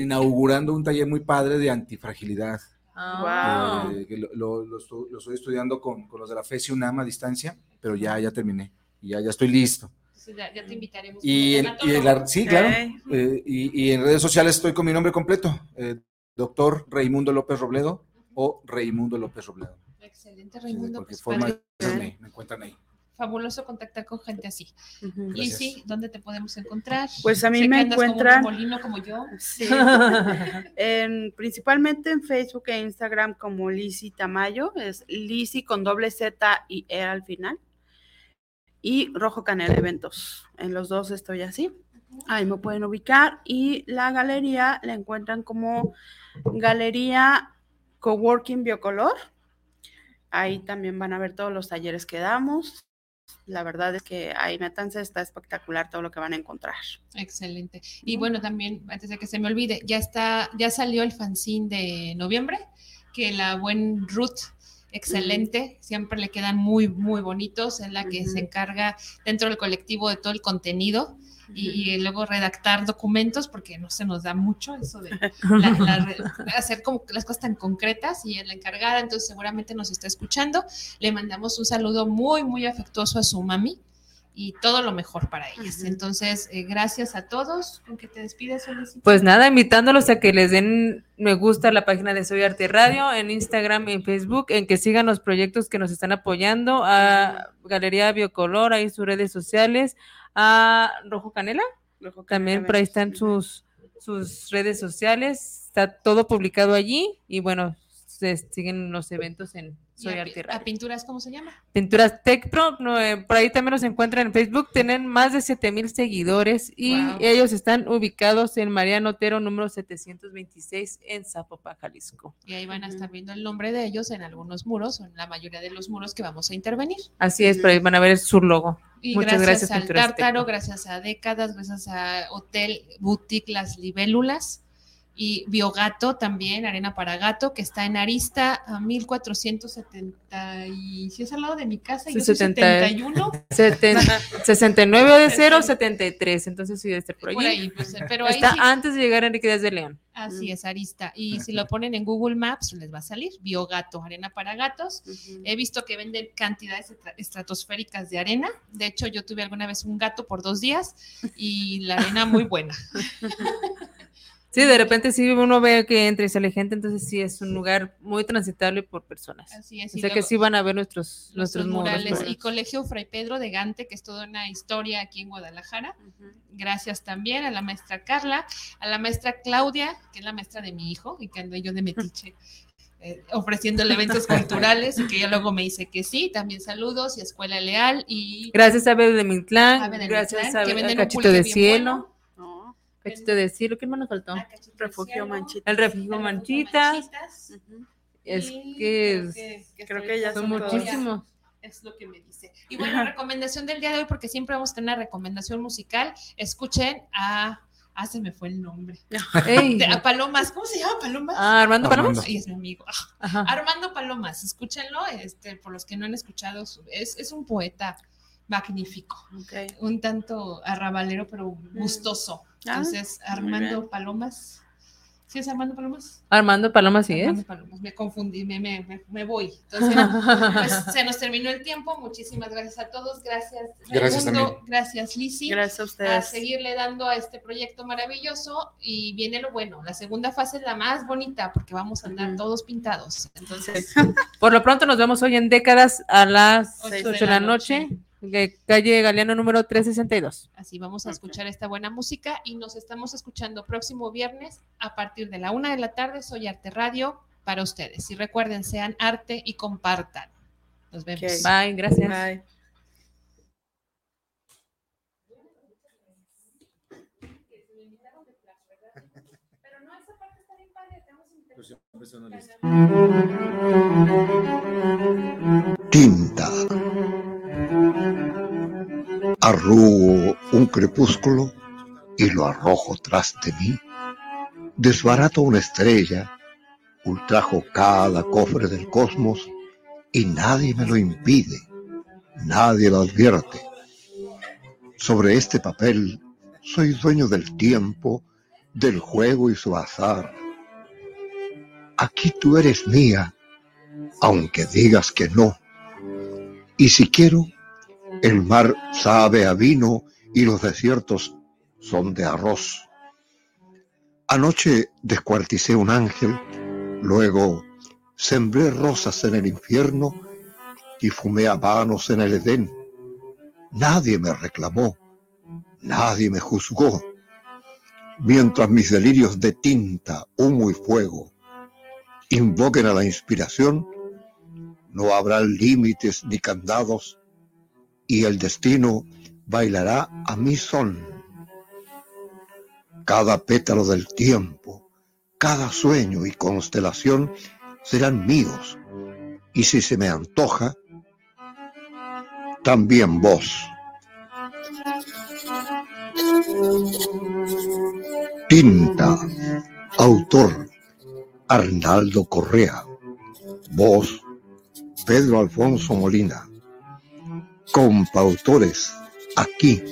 [SPEAKER 7] inaugurando un taller muy padre de antifragilidad.
[SPEAKER 4] Ah.
[SPEAKER 5] Wow.
[SPEAKER 7] eh, que lo, lo- lo estu- lo estoy estudiando con, con los de la FESI UNAM a distancia, pero ya, ya terminé. Y ya, ya estoy listo.
[SPEAKER 3] Entonces, ya, ya te invitaremos.
[SPEAKER 7] Y, en, y la- sí, claro. Eh, y, y en redes sociales estoy con mi nombre completo, eh, doctor Raimundo López Robledo o Raimundo López Robledo.
[SPEAKER 3] Excelente,
[SPEAKER 7] Sí,
[SPEAKER 3] Raimundo.
[SPEAKER 7] porque
[SPEAKER 3] pues,
[SPEAKER 7] forma me, me encuentran ahí.
[SPEAKER 3] fabuloso contactar con gente así.
[SPEAKER 5] Ujú.
[SPEAKER 3] Y
[SPEAKER 7] Gracias.
[SPEAKER 3] sí, ¿dónde te podemos encontrar?
[SPEAKER 5] Pues a mí
[SPEAKER 3] Sé
[SPEAKER 5] me
[SPEAKER 3] andas como un
[SPEAKER 5] encuentran-
[SPEAKER 3] remolino como yo.
[SPEAKER 5] Sí. En- principalmente en Facebook e Instagram como Lisi Tamayo, es Lisi con doble Z y E al final. Y Rojo Canela Eventos. En los dos estoy así. Ahí me pueden ubicar. Y la galería la encuentran como Galería Coworking Biocolor. Ahí también van a ver todos los talleres que damos. La verdad es que ahí métanse, está espectacular todo lo que van a encontrar.
[SPEAKER 3] Excelente. Y bueno, también, antes de que se me olvide, ya está, ya salió el fanzine de noviembre, que la buen Ruth, excelente, siempre le quedan muy, muy bonitos, en la que se encarga dentro del colectivo de todo el contenido y, y luego redactar documentos, porque no se nos da mucho eso de la- la re- hacer como las cosas tan concretas y es la encargada, entonces seguramente nos está escuchando. Le mandamos un saludo muy, muy afectuoso a su mami y todo lo mejor para ellas. Entonces, eh, gracias a todos. ¿Con que te despides, Solicita?
[SPEAKER 4] Pues nada, invitándolos a que les den me gusta a la página de Soy Arte Radio, en Instagram, en Facebook, en que sigan los proyectos que nos están apoyando, a Galería Biocolor, ahí sus redes sociales, a Rojo Canela,
[SPEAKER 5] Rojo
[SPEAKER 4] también
[SPEAKER 5] Canela
[SPEAKER 4] por ahí están sus, sus redes sociales, está todo publicado allí y bueno, se siguen los eventos en Soy
[SPEAKER 3] a,
[SPEAKER 4] Arte
[SPEAKER 3] pi- a pinturas, ¿cómo se llama?
[SPEAKER 4] Pinturas Tech Pro, no, eh, por ahí también los encuentran en Facebook, tienen más de 7 mil seguidores y
[SPEAKER 3] Wow.
[SPEAKER 4] ellos están ubicados en Mariano Otero número 726 en Zapopan, Jalisco.
[SPEAKER 3] Y ahí van a estar viendo el nombre de ellos en algunos muros o en la mayoría de los muros que vamos a intervenir.
[SPEAKER 4] Así es, por ahí van a ver su logo.
[SPEAKER 3] Y
[SPEAKER 4] Muchas
[SPEAKER 3] gracias,
[SPEAKER 4] gracias,
[SPEAKER 3] al
[SPEAKER 4] Pinturas
[SPEAKER 3] Tártaro, gracias a Décadas, gracias a Hotel Boutique Las Libélulas y Biogato también, Arena para Gato, que está en Arista a 1470 y si es al lado de mi casa,
[SPEAKER 4] Sí,
[SPEAKER 3] yo soy
[SPEAKER 4] 70.
[SPEAKER 3] 71,
[SPEAKER 4] Seten- 69 de 0, 73, entonces sí debe estar por allí.
[SPEAKER 3] por ahí, pues, pero ahí
[SPEAKER 4] Está
[SPEAKER 3] sí,
[SPEAKER 4] antes de llegar a Enrique Díaz de León.
[SPEAKER 3] así es, Arista. Y si lo ponen en Google Maps, les va a salir Biogato, Arena para Gatos.
[SPEAKER 5] Ujú.
[SPEAKER 3] He visto que venden cantidades estra- estratosféricas de arena. De hecho, yo tuve alguna vez un gato por dos días y la arena muy buena.
[SPEAKER 4] Sí, de repente sí uno ve que entra y sale gente, entonces sí es un lugar muy transitable por personas.
[SPEAKER 3] Así es.
[SPEAKER 4] O sea que sí van a ver nuestros,
[SPEAKER 3] nuestros murales y Colegio Fray Pedro de Gante, que es toda una historia aquí en Guadalajara. Gracias también a la maestra Carla, a la maestra Claudia, que es la maestra de mi hijo y que ando yo de metiche. eh, ofreciéndole eventos culturales y que ya luego me dice que sí. También saludos y Escuela Leal y...
[SPEAKER 4] Gracias a Bebe de Mintlán, gracias a,
[SPEAKER 3] que
[SPEAKER 4] a Cachito de Cielo, Cachito de Cielo, ¿qué más nos faltó?
[SPEAKER 3] Ah,
[SPEAKER 5] refugio
[SPEAKER 3] Cielo,
[SPEAKER 5] manchita.
[SPEAKER 4] El refugio Manchitas,
[SPEAKER 3] Manchitas,
[SPEAKER 4] es
[SPEAKER 3] y
[SPEAKER 4] que
[SPEAKER 3] creo
[SPEAKER 4] es-
[SPEAKER 3] que
[SPEAKER 5] creo
[SPEAKER 3] estoy-
[SPEAKER 5] que ya
[SPEAKER 4] son muchísimos.
[SPEAKER 3] Es lo que me dice. Y bueno, recomendación del día de hoy, porque siempre vamos a tener una recomendación musical. Escuchen a. Ah, se me fue el nombre. De- a Palomas. ¿Cómo se llama Palomas?
[SPEAKER 4] ah, Armando Palomas.
[SPEAKER 3] Ay, es mi amigo.
[SPEAKER 4] Ajá.
[SPEAKER 3] Armando Palomas, escúchenlo, este, por los que no han escuchado, su- es, es un poeta magnífico, un tanto arrabalero, pero gustoso. Entonces,
[SPEAKER 5] muy
[SPEAKER 3] Armando. Palomas. ¿Sí es Armando Palomas?
[SPEAKER 4] Armando Palomas, sí
[SPEAKER 3] Armando
[SPEAKER 4] es.
[SPEAKER 3] Palomas, me confundí, me, me, me- voy. Entonces, pues se nos terminó el tiempo. Muchísimas gracias a todos. Gracias,
[SPEAKER 7] Gracias
[SPEAKER 3] Raimundo. Gracias, Lisi.
[SPEAKER 5] Gracias a
[SPEAKER 3] A
[SPEAKER 5] ustedes.
[SPEAKER 3] seguirle dando a este proyecto maravilloso y viene lo bueno. La segunda fase es la más bonita porque vamos a andar todos pintados. Entonces,
[SPEAKER 4] Por lo pronto nos vemos hoy en décadas a las
[SPEAKER 3] Ocho
[SPEAKER 4] 8 de la noche, calle Galeano número 362.
[SPEAKER 3] así vamos a escuchar esta buena música y nos estamos escuchando próximo viernes a partir de la una de la tarde. Soy Arte Radio para ustedes. Y recuerden, sean arte y compartan. Nos vemos.
[SPEAKER 4] Bye, gracias.
[SPEAKER 5] Bye.
[SPEAKER 2] tinta. Arrugo un crepúsculo y lo arrojo tras de mí. Desbarato una estrella, ultrajo cada cofre del cosmos y nadie me lo impide, nadie lo advierte. Sobre este papel soy dueño del tiempo, del juego y su azar. Aquí tú eres mía, aunque digas que no. Y si quiero, el mar sabe a vino y los desiertos son de arroz. Anoche descuarticé un ángel, luego sembré rosas en el infierno y fumé habanos en el Edén. Nadie me reclamó, nadie me juzgó. Mientras mis delirios de tinta, humo y fuego invoquen a la inspiración, no habrá límites ni candados y el destino bailará a mi son. Cada pétalo del tiempo, cada sueño y constelación serán míos y si se me antoja, también vos. Tinta, autor Arnaldo Correa, voz Pedro Alfonso Molina, compautores aquí.